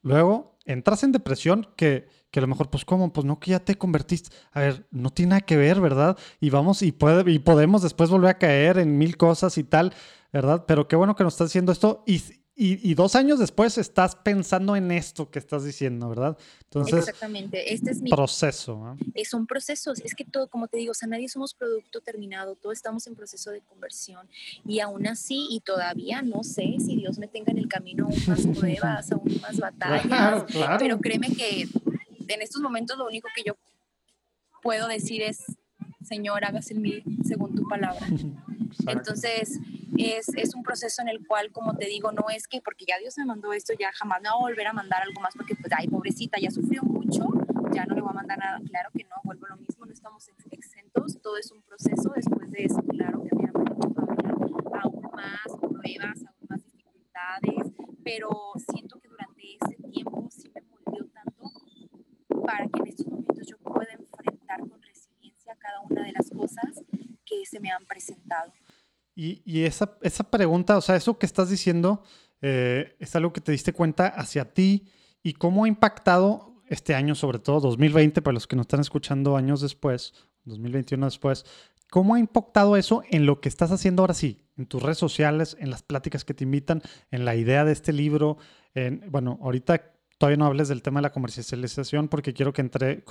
Luego entras en depresión que, que a lo mejor, pues, ¿cómo? Pues no, que ya te convertiste. A ver, no tiene nada que ver, ¿verdad? Y vamos y, puede, y podemos después volver a caer en mil cosas y tal, ¿verdad? Pero qué bueno que nos estás haciendo esto. Y, y, dos años después estás pensando en esto que estás diciendo, ¿verdad? Entonces, Exactamente, este es mi proceso. Es un proceso, es que todo, como te digo, o sea, nadie somos producto terminado, todos estamos en proceso de conversión y aún así, y todavía no sé si Dios me tenga en el camino aún más [laughs] pruebas, aún más batallas, pero créeme que en estos momentos lo único que yo puedo decir es, Señor, hágase en mí según tu palabra. [laughs] Entonces, es, es, un proceso en el cual, como te digo, no es que porque ya Dios me mandó esto, ya jamás me va a volver a mandar algo más porque, pues, ay, pobrecita, ya sufrió mucho, ya no le voy a mandar nada. Claro que no, vuelvo a lo mismo, no estamos exentos, todo es un proceso. Después de eso, claro que me aún más pruebas, aún más dificultades, pero siento que durante ese tiempo sí me moldeó tanto para que en estos momentos yo pueda enfrentar con resiliencia cada una de las cosas que se me han presentado. Y, esa, esa, pregunta, o sea, eso que estás diciendo, eh, es algo que te diste cuenta hacia ti y cómo ha impactado este año, sobre todo 2020, para los que nos están escuchando años después, 2021 después, ¿cómo ha impactado eso en lo que estás haciendo ahora sí? En tus redes sociales, en las pláticas que te invitan, en la idea de este libro. En, bueno, ahorita todavía no hables del tema de la comercialización porque quiero que entre,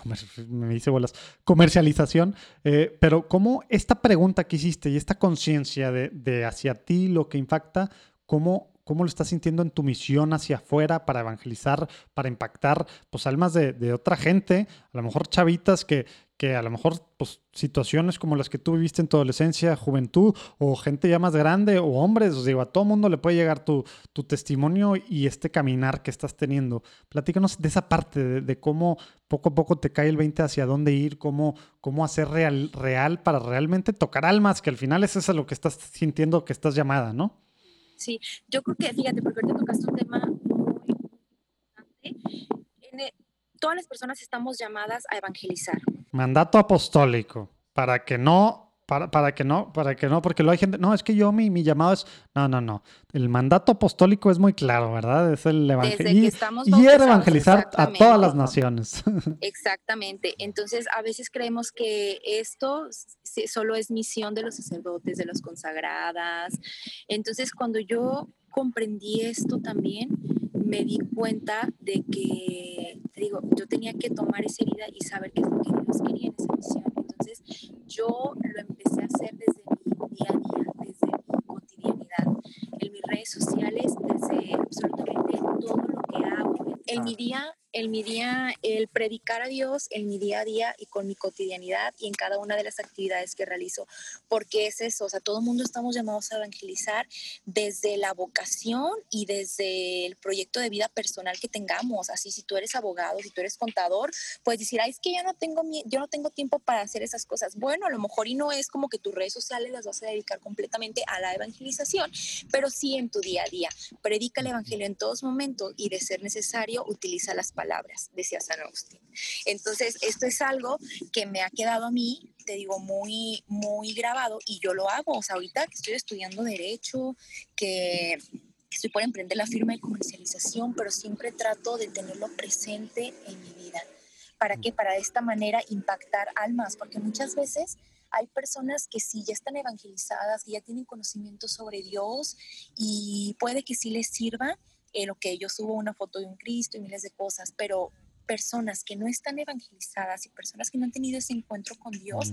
me dice bolas, comercialización, eh, pero cómo esta pregunta que hiciste y esta conciencia de, de, hacia ti lo que impacta, cómo ¿Cómo lo estás sintiendo en tu misión hacia afuera para evangelizar, para impactar pues almas de, de otra gente? A lo mejor chavitas que, que a lo mejor pues, situaciones como las que tú viviste en tu adolescencia, juventud, o gente ya más grande, o hombres, os digo, a todo mundo le puede llegar tu, tu testimonio y este caminar que estás teniendo. Platícanos de esa parte, de, cómo poco a poco te cae el 20 hacia dónde ir, cómo, cómo hacer real, real para realmente tocar almas, que al final es eso lo que estás sintiendo que estás llamada, ¿no? Sí, yo creo que, fíjate, porque ahorita tocaste un tema muy importante. todas las personas estamos llamadas a evangelizar. Mandato apostólico, para que no para, para, que no, para que no, porque lo hay gente, no, es que yo mi, mi llamado es, no, no, no, el mandato apostólico es muy claro, ¿verdad? Es el evangelio. Y, era evangelizar a todas las naciones. [laughs] Exactamente. Entonces, a veces creemos que esto solo es misión de los sacerdotes, de las consagradas. Entonces, cuando yo comprendí esto también, me di cuenta de que, te digo, yo tenía que tomar esa herida y saber qué es lo que Dios quería en esa misión. Entonces, yo lo empecé a hacer desde mi día a día, desde mi cotidianidad, en mis redes sociales, desde absolutamente todo lo que En mi día en mi día, el predicar a Dios en mi día a día y con mi cotidianidad y en cada una de las actividades que realizo, porque es eso, o sea, todo el mundo estamos llamados a evangelizar desde la vocación y desde el proyecto de vida personal que tengamos, así si tú eres abogado, si tú eres contador, puedes decir, Ay, es que yo no tengo yo no tengo tiempo para hacer esas cosas. Bueno, a lo mejor y no es como que tus redes sociales las vas a dedicar completamente a la evangelización, pero sí en tu día a día. Predica el evangelio en todos momentos y de ser necesario utiliza las palabras palabras, decía San Agustín. Entonces, esto es algo que me ha quedado a mí, te digo, muy, muy grabado y yo lo hago. O sea, ahorita que estoy estudiando Derecho, que estoy por emprender la firma de comercialización, pero siempre trato de tenerlo presente en mi vida. ¿Para qué? Para de esta manera impactar almas, porque muchas veces hay personas que sí ya están evangelizadas, que ya tienen conocimiento sobre Dios y puede que sí les sirva, en lo que yo subo una foto de un Cristo y miles de cosas, pero personas que no están evangelizadas y personas que no han tenido ese encuentro con Dios,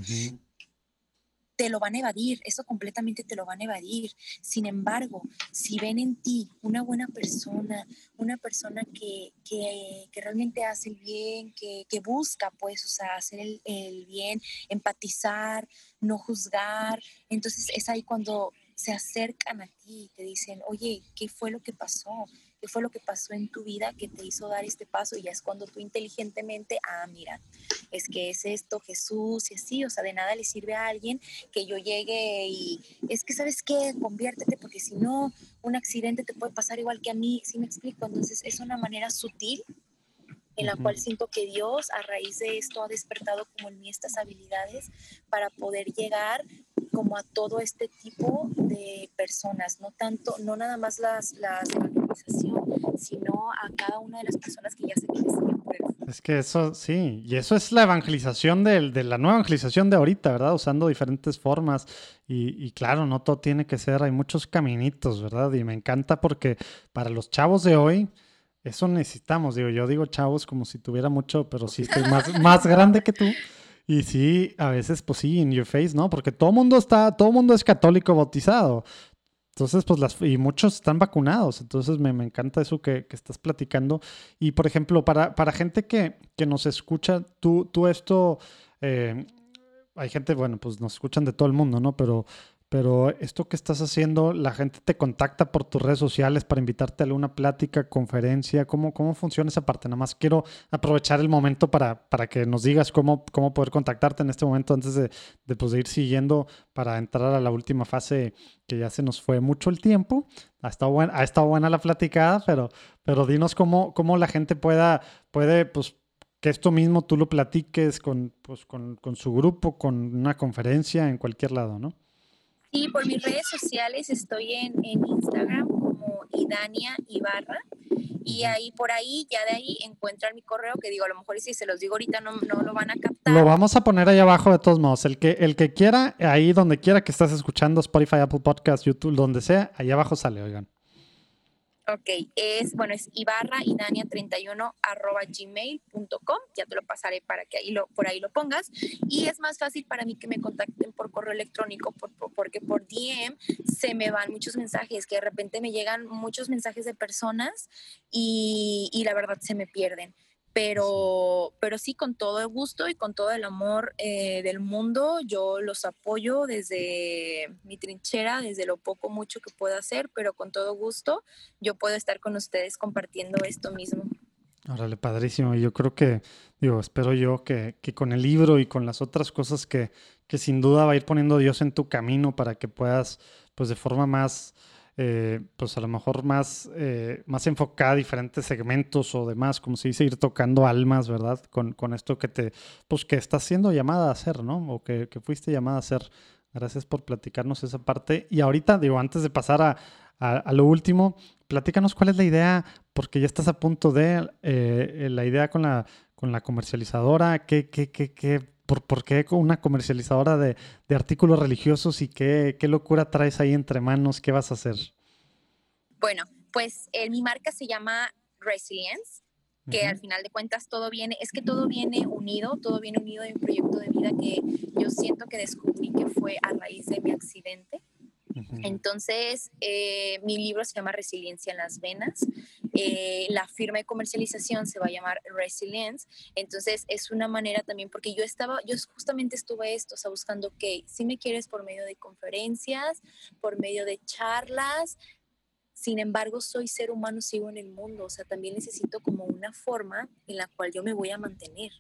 te lo van a evadir, eso completamente te lo van a evadir. Sin embargo, si ven en ti una buena persona, una persona que, que, que realmente hace el bien, que, que, busca, pues, o sea, hacer el, el bien, empatizar, no juzgar, entonces es ahí cuando se acercan a ti y te dicen, oye, ¿qué fue lo que pasó? Qué fue lo que pasó en tu vida que te hizo dar este paso y ya es cuando tú inteligentemente, ah, mira, es que es esto, Jesús y así, o sea, de nada le sirve a alguien que yo llegue y es que, ¿sabes qué? Conviértete porque si no, un accidente te puede pasar igual que a mí, ¿sí me explico? Entonces es una manera sutil en la cual siento que Dios a raíz de esto ha despertado como en mí estas habilidades para poder llegar como a todo este tipo de personas, no tanto, no nada más las, las sino a cada una de las personas que ya se pues. Es que eso, sí, y eso es la evangelización de, de, la nueva evangelización de ahorita, ¿verdad? Usando diferentes formas. Y, y, claro, no todo tiene que ser, hay muchos caminitos, ¿verdad? Y me encanta porque para los chavos de hoy, eso necesitamos. Digo, yo digo chavos como si tuviera mucho, pero sí estoy más, [laughs] más grande que tú. Y sí, a veces, pues sí, in your face, ¿no? Porque todo mundo está, todo mundo es católico bautizado. Entonces, pues las, y muchos están vacunados. Entonces, me, me encanta eso que, que, estás platicando. Y, por ejemplo, para, para gente que, que nos escucha, tú, tú esto, eh, hay gente, bueno, pues nos escuchan de todo el mundo, ¿no? Pero pero esto que estás haciendo, la gente te contacta por tus redes sociales para invitarte a alguna plática, conferencia, ¿cómo, cómo funciona esa parte? Nada más quiero aprovechar el momento para, para que nos digas cómo, cómo poder contactarte en este momento antes de, de, pues, ir siguiendo para entrar a la última fase que ya se nos fue mucho el tiempo. Ha estado, buena, ha estado buena la platicada, pero, pero dinos cómo, cómo la gente pueda, puede, pues, que esto mismo tú lo platiques con, pues, con, con su grupo, con una conferencia, en cualquier lado, ¿no? Y por mis redes sociales estoy en, en Instagram como Idania Ibarra. Y ahí por ahí, ya de ahí encuentran mi correo, que digo, a lo mejor si se los digo ahorita no, no lo van a captar. Lo vamos a poner ahí abajo de todos modos. El que, el que quiera, ahí donde quiera que estás escuchando, Spotify, Apple Podcast, YouTube, donde sea, ahí abajo sale, oigan. Ok, es, bueno, es ibarra idania 31 arroba gmail.com, ya te lo pasaré para que ahí lo, por ahí lo pongas. Y es más fácil para mí que me contacten por correo electrónico porque por DM se me van muchos mensajes, que de repente me llegan muchos mensajes de personas y, y la verdad se me pierden pero, pero sí con todo el gusto y con todo el amor eh, del mundo, yo los apoyo desde mi trinchera, desde lo poco, mucho que puedo hacer, pero con todo gusto yo puedo estar con ustedes compartiendo esto mismo. Órale, padrísimo. Yo creo que, digo, espero yo que, que con el libro y con las otras cosas que, que sin duda va a ir poniendo Dios en tu camino para que puedas, pues de forma más eh, pues a lo mejor más, eh, más enfocada a diferentes segmentos o demás, como se dice, ir tocando almas, ¿verdad? Con, con esto que te, pues que estás siendo llamada a hacer, ¿no? O que, que fuiste llamada a hacer Gracias por platicarnos esa parte. Y ahorita, digo, antes de pasar a, a, lo último, platícanos cuál es la idea, porque ya estás a punto de eh, la idea con la, con la comercializadora, qué, qué, qué, qué por, por, qué una comercializadora de, de artículos religiosos y qué, qué, locura traes ahí entre manos, qué vas a hacer. Bueno, pues eh, mi marca se llama Resilience, que al final de cuentas todo viene, es que todo viene unido, todo viene unido en un proyecto de vida que yo siento que descubrí que fue a raíz de mi accidente entonces, eh, mi libro se llama Resiliencia en las Venas. Eh, la firma de comercialización se va a llamar Resilience. Entonces, es una manera también, porque yo estaba, yo justamente estuve esto, o sea, buscando que si me quieres por medio de conferencias, por medio de charlas, sin embargo, soy ser humano, sigo en el mundo, o sea, también necesito como una forma en la cual yo me voy a mantener.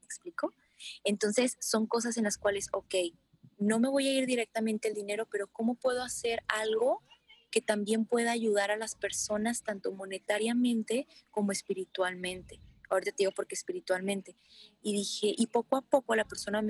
¿Me explico? Entonces, son cosas en las cuales, ok, no me voy a ir directamente el dinero, pero ¿cómo puedo hacer algo que también pueda ayudar a las personas tanto monetariamente como espiritualmente? Ahorita te digo porque espiritualmente. Y dije, y poco a poco la persona,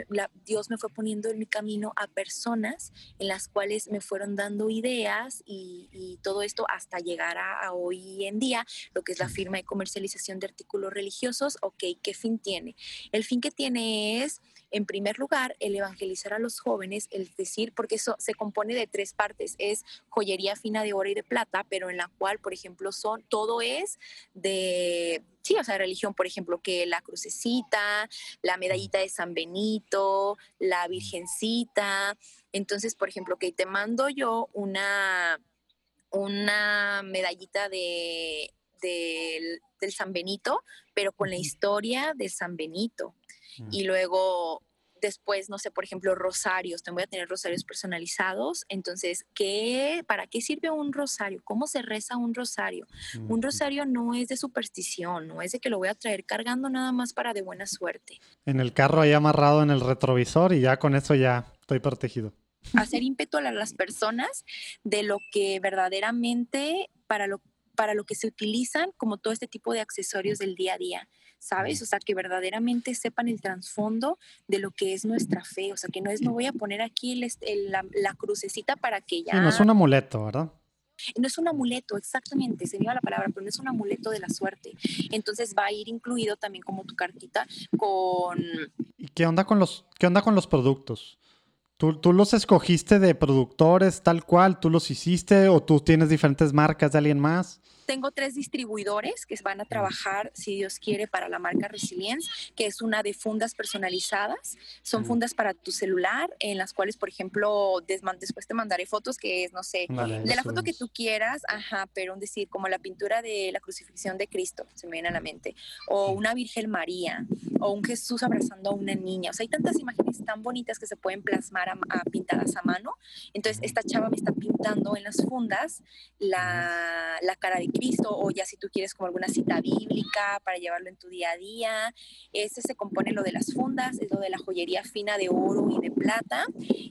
Dios me fue poniendo en mi camino a personas en las cuales me fueron dando ideas y, todo esto hasta llegar a, hoy en día, lo que es la firma de comercialización de artículos religiosos. Ok, ¿qué fin tiene? El fin que tiene es en primer lugar, el evangelizar a los jóvenes, es decir, porque eso se compone de tres partes, es joyería fina de oro y de plata, pero en la cual, por ejemplo, son, todo es de, sí, o sea, religión, por ejemplo, que la crucecita, la medallita de San Benito, la virgencita. Entonces, por ejemplo, que te mando yo una, una medallita de, del, del San Benito, pero con la historia de San Benito. Y luego después, no sé, por ejemplo, rosarios, te voy a tener rosarios personalizados. Entonces, ¿qué, ¿para qué sirve un rosario? ¿Cómo se reza un rosario? Un rosario no es de superstición, no es de que lo voy a traer cargando nada más para de buena suerte. En el carro ahí amarrado en el retrovisor y ya con eso ya estoy protegido. Hacer ímpetu a las personas de lo que verdaderamente, para lo, para lo que se utilizan como todo este tipo de accesorios del día a día. ¿Sabes? O sea, que verdaderamente sepan el trasfondo de lo que es nuestra fe, o sea, que no es, me voy a poner aquí la, crucecita para que ya... no es un amuleto, ¿verdad? No es un amuleto, exactamente, se me la palabra, pero no es un amuleto de la suerte. Entonces va a ir incluido también como tu cartita con... ¿Y qué onda con los, qué onda con los productos? ¿Tú, ¿Tú, los escogiste de productores tal cual? ¿Tú los hiciste o tú tienes diferentes marcas de alguien más? Tengo tres distribuidores que van a trabajar, si Dios quiere, para la marca Resilience, que es una de fundas personalizadas. Son fundas para tu celular, en las cuales, por ejemplo, después te mandaré fotos que es, no sé, de la foto que tú quieras, ajá, pero un decir, como la pintura de la crucifixión de Cristo, se me viene a la mente, o una Virgen María, o un Jesús abrazando a una niña. O sea, hay tantas imágenes tan bonitas que se pueden plasmar a, pintadas a mano. Entonces, esta chava me está pintando en las fundas la, la cara de Cristo o ya si tú quieres como alguna cita bíblica para llevarlo en tu día a día. Ese se compone lo de las fundas, es lo de la joyería fina de oro y de plata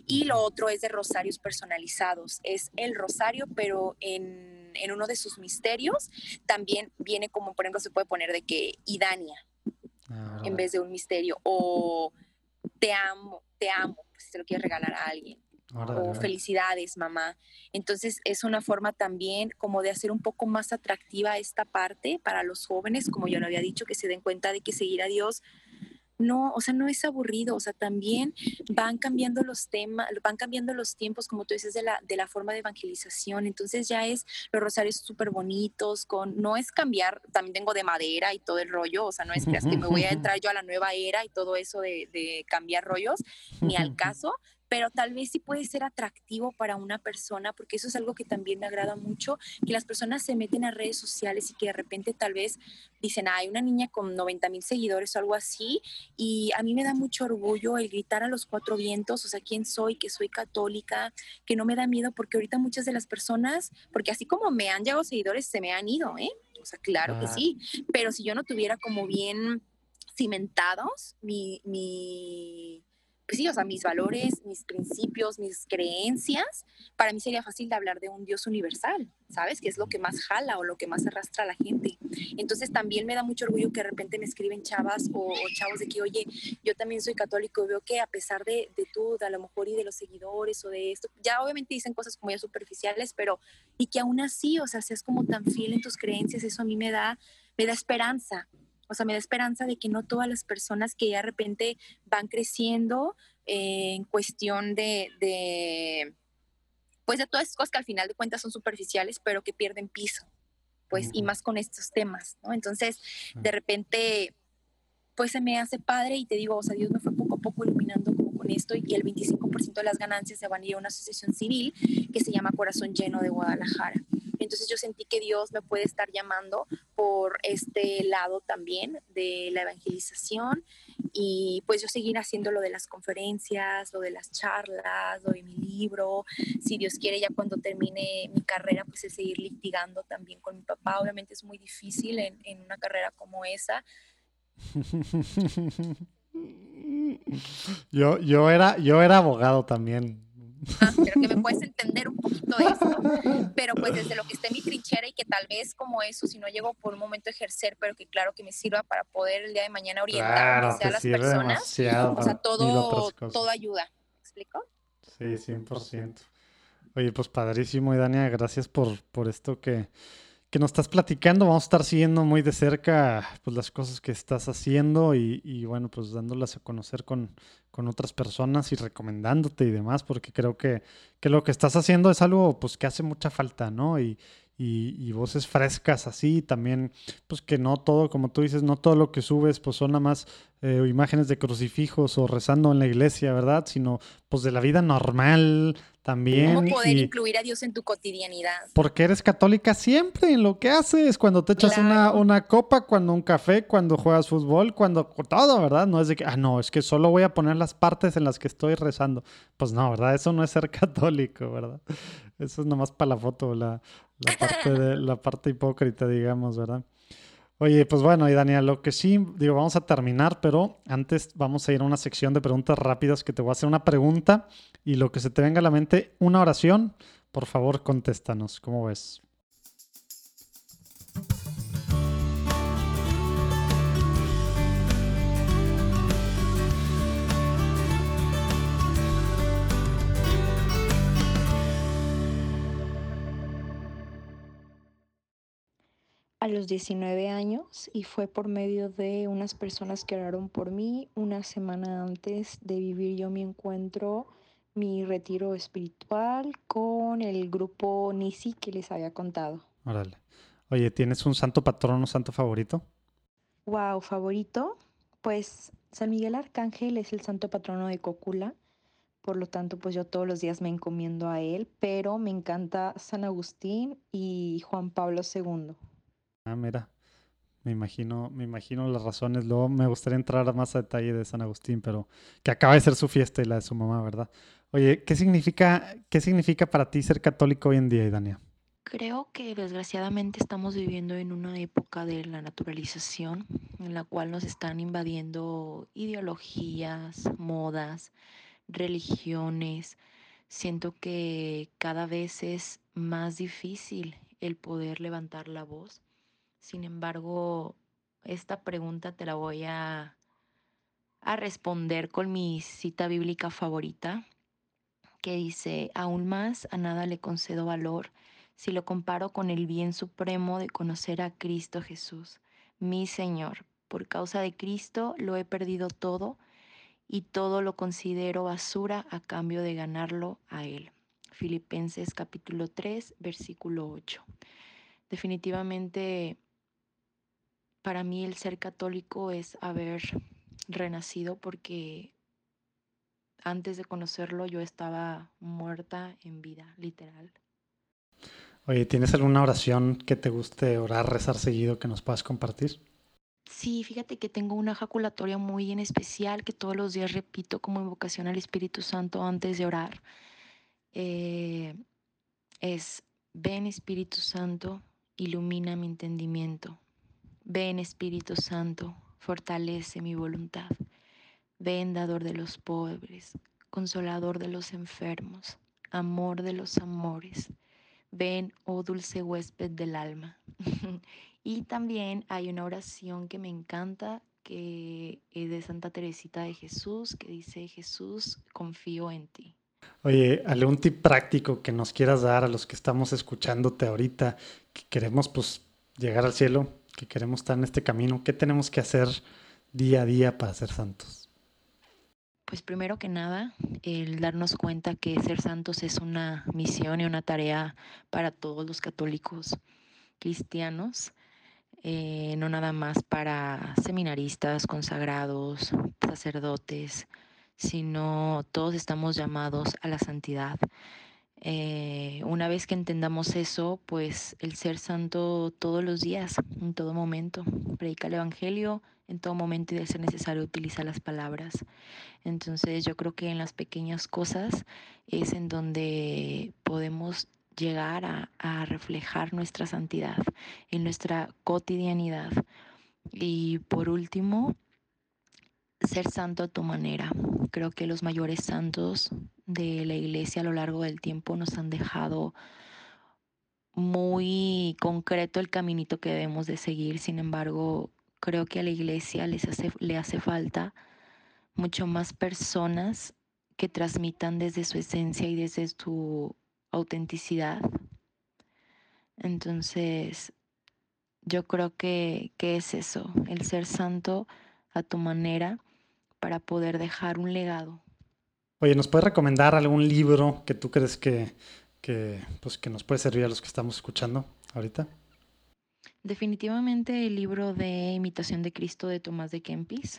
y lo otro es de rosarios personalizados. Es el rosario pero en, en uno de sus misterios también viene como por ejemplo se puede poner de que Idania ah, en vez de un misterio o te amo, te amo, si se lo quieres regalar a alguien o felicidades, mamá. Entonces es una forma también como de hacer un poco más atractiva esta parte para los jóvenes, como yo lo había dicho, que se den cuenta de que seguir a Dios no, o sea, no es aburrido, o sea, también van cambiando los temas, van cambiando los tiempos, como tú dices, de la, de la forma de evangelización, entonces ya es los rosarios súper bonitos, con, no es cambiar, también tengo de madera y todo el rollo, o sea, no es que me voy a [laughs] entrar yo a la nueva era y todo eso de, de cambiar rollos, ni al caso, [laughs] pero tal vez sí puede ser atractivo para una persona, porque eso es algo que también me agrada mucho, que las personas se meten a redes sociales y que de repente tal vez dicen, hay una niña con 90 mil seguidores o algo así, y a mí me da mucho orgullo el gritar a los cuatro vientos, o sea, quién soy, que soy católica, que no me da miedo, porque ahorita muchas de las personas, porque así como me han llegado seguidores, se me han ido, ¿eh? O sea, claro que sí, pero si yo no tuviera como bien cimentados mi, mi pues sí, o sea, mis valores, mis principios, mis creencias, para mí sería fácil de hablar de un Dios universal, ¿sabes? Que es lo que más jala o lo que más arrastra a la gente. Entonces también me da mucho orgullo que de repente me escriben chavas o, chavos de que, oye, yo también soy católico, veo que a pesar de, de tú, a lo mejor y de los seguidores o de esto, ya obviamente dicen cosas como ya superficiales, pero y que aún así, o sea, seas como tan fiel en tus creencias, eso a mí me da, me da esperanza, o sea, me da esperanza de que no todas las personas que de repente van creciendo eh, en cuestión de, de, pues de todas esas cosas que al final de cuentas son superficiales, pero que pierden piso, pues, y más con estos temas, ¿no? Entonces, de repente, pues se me hace padre y te digo, o sea, Dios me fue poco a poco iluminando como con esto y el 25% de las ganancias se van a ir a una asociación civil que se llama Corazón Lleno de Guadalajara. Entonces yo sentí que Dios me puede estar llamando por este lado también de la evangelización y pues yo seguir haciendo lo de las conferencias, lo de las charlas, lo de mi libro, si Dios quiere ya cuando termine mi carrera pues es seguir litigando también con mi papá, obviamente es muy difícil en, en una carrera como esa. [laughs] Yo, yo, era, yo era abogado también. Ah, pero que me puedes entender un poquito de esto, pero pues desde lo que esté en mi trinchera y que tal vez como eso, si no llego por un momento a ejercer, pero que claro que me sirva para poder el día de mañana orientar a las personas, o sea, todo, todo ayuda, ¿me explico? Sí, 100%. Oye, pues padrísimo, y Dania, gracias por, por esto que, que nos estás platicando. Vamos a estar siguiendo muy de cerca pues, las cosas que estás haciendo y, bueno, pues dándolas a conocer con, con, otras personas y recomendándote y demás, porque creo que, que, lo que estás haciendo es algo pues que hace mucha falta, ¿no? Y, y, voces frescas así, también, pues que no todo, como tú dices, no todo lo que subes, pues son nada más eh, imágenes de crucifijos o rezando en la iglesia, ¿verdad? Sino pues de la vida normal también. ¿Cómo poder incluir a Dios en tu cotidianidad? Porque eres católica siempre en lo que haces, cuando te echas una, una copa, cuando un café, cuando juegas fútbol, cuando todo, ¿verdad? No es de que, ah, no, es que solo voy a poner las partes en las que estoy rezando. Pues no, ¿verdad? Eso no es ser [laughs] católico, ¿verdad? Eso es nomás para la foto, la, la parte, de, [laughs] la parte hipócrita, digamos, ¿verdad? Oye, pues bueno, y Daniel, lo que sí, digo, vamos a terminar, pero antes vamos a ir a una sección de preguntas rápidas que te voy a hacer una pregunta y lo que se te venga a la mente, una oración, por favor, contéstanos, ¿cómo ves? A los 19 años y fue por medio de unas personas que oraron por mí una semana antes de vivir yo mi encuentro, mi retiro espiritual con el grupo Nisi que les había contado. Órale. Oye, ¿tienes un santo patrón o santo favorito? Wow, favorito. Pues San Miguel Arcángel es el santo patrono de Cocula. Por lo tanto, pues yo todos los días me encomiendo a él, pero me encanta San Agustín y Juan Pablo II. Ah, mira. Me imagino, me imagino las razones. Luego me gustaría entrar más a detalle de San Agustín, pero que acaba de ser su fiesta y la de su mamá, ¿verdad? Oye, ¿qué significa, qué significa para ti ser católico hoy en día, Idania? Creo que desgraciadamente estamos viviendo en una época de la naturalización en la cual nos están invadiendo ideologías, modas, religiones. Siento que cada vez es más difícil el poder levantar la voz sin embargo, esta pregunta te la voy a, a responder con mi cita bíblica favorita, que dice, aún más a nada le concedo valor si lo comparo con el bien supremo de conocer a Cristo Jesús, mi Señor. Por causa de Cristo lo he perdido todo y todo lo considero basura a cambio de ganarlo a Él. Filipenses capítulo 3, versículo 8. Definitivamente para mí el ser católico es haber renacido porque antes de conocerlo yo estaba muerta en vida, literal. Oye, ¿tienes alguna oración que te guste orar, rezar seguido que nos puedas compartir? Sí, fíjate que tengo una ejaculatoria muy en especial que todos los días repito como invocación al Espíritu Santo antes de orar. Eh, es, ven Espíritu Santo, ilumina mi entendimiento, Ven Espíritu Santo, fortalece mi voluntad. Ven, dador de los pobres, consolador de los enfermos, amor de los amores. Ven, oh dulce huésped del alma. [laughs] y también hay una oración que me encanta, que es de Santa Teresita de Jesús, que dice, Jesús, confío en ti. Oye, algún tip práctico que nos quieras dar a los que estamos escuchándote ahorita, que queremos pues llegar al cielo, que queremos estar en este camino, ¿qué tenemos que hacer día a día para ser santos? Pues primero que nada, el darnos cuenta que ser santos es una misión y una tarea para todos los católicos cristianos, eh, no nada más para seminaristas, consagrados, sacerdotes, sino todos estamos llamados a la santidad. Eh, una vez que entendamos eso, pues el ser santo todos los días, en todo momento, predica el Evangelio en todo momento y de ser necesario utiliza las palabras. Entonces yo creo que en las pequeñas cosas es en donde podemos llegar a, a reflejar nuestra santidad, en nuestra cotidianidad. Y por último, ser santo a tu manera. Creo que los mayores santos de la iglesia a lo largo del tiempo nos han dejado muy concreto el caminito que debemos de seguir. Sin embargo, creo que a la iglesia les hace, le hace falta mucho más personas que transmitan desde su esencia y desde su autenticidad. Entonces, yo creo que, que es eso, el ser santo a tu manera para poder dejar un legado. Oye, ¿nos puedes recomendar algún libro que tú crees que, que, pues, que nos puede servir a los que estamos escuchando ahorita? Definitivamente el libro de Imitación de Cristo de Tomás de Kempis.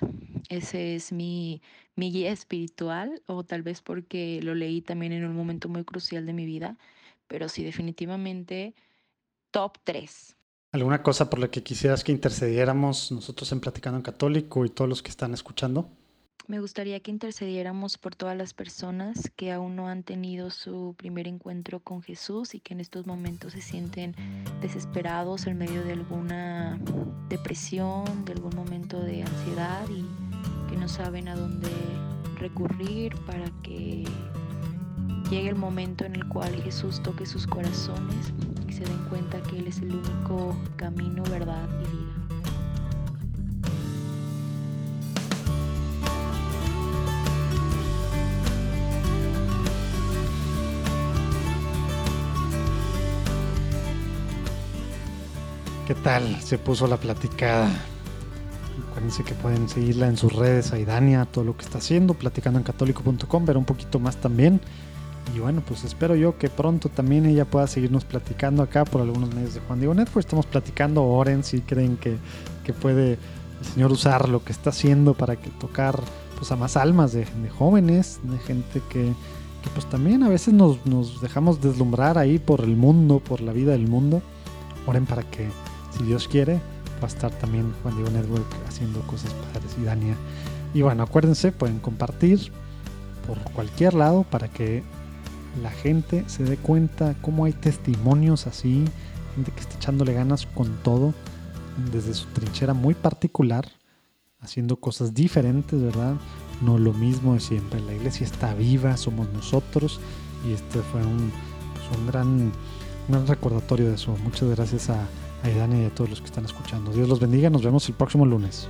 Ese es mi, mi guía espiritual, o tal vez porque lo leí también en un momento muy crucial de mi vida, pero sí, definitivamente top 3. ¿Alguna cosa por la que quisieras que intercediéramos nosotros en Platicando en Católico y todos los que están escuchando? Me gustaría que intercediéramos por todas las personas que aún no han tenido su primer encuentro con Jesús y que en estos momentos se sienten desesperados en medio de alguna depresión, de algún momento de ansiedad y que no saben a dónde recurrir para que llegue el momento en el cual Jesús toque sus corazones y se den cuenta que Él es el único camino, verdad y vida. ¿Qué tal? Se puso la platicada. Acuérdense que pueden seguirla en sus redes, a Idania, todo lo que está haciendo, platicando en católico.com, ver un poquito más también. Y bueno, pues espero yo que pronto también ella pueda seguirnos platicando acá por algunos medios de Juan Diego Network. Estamos platicando, oren si creen que, que puede el Señor usar lo que está haciendo para que tocar pues, a más almas de, de jóvenes, de gente que, que, pues también a veces nos, nos dejamos deslumbrar ahí por el mundo, por la vida del mundo. Oren para que si Dios quiere, va a estar también Juan Diego Network haciendo cosas padres y Dania. Y bueno, acuérdense, pueden compartir por cualquier lado para que la gente se dé cuenta cómo hay testimonios así, gente que está echándole ganas con todo, desde su trinchera muy particular, haciendo cosas diferentes, ¿verdad? No lo mismo de siempre. La iglesia está viva, somos nosotros, y este fue un, un gran, un gran recordatorio de eso. Muchas gracias a a Dani y a todos los que están escuchando. Dios los bendiga, nos vemos el próximo lunes.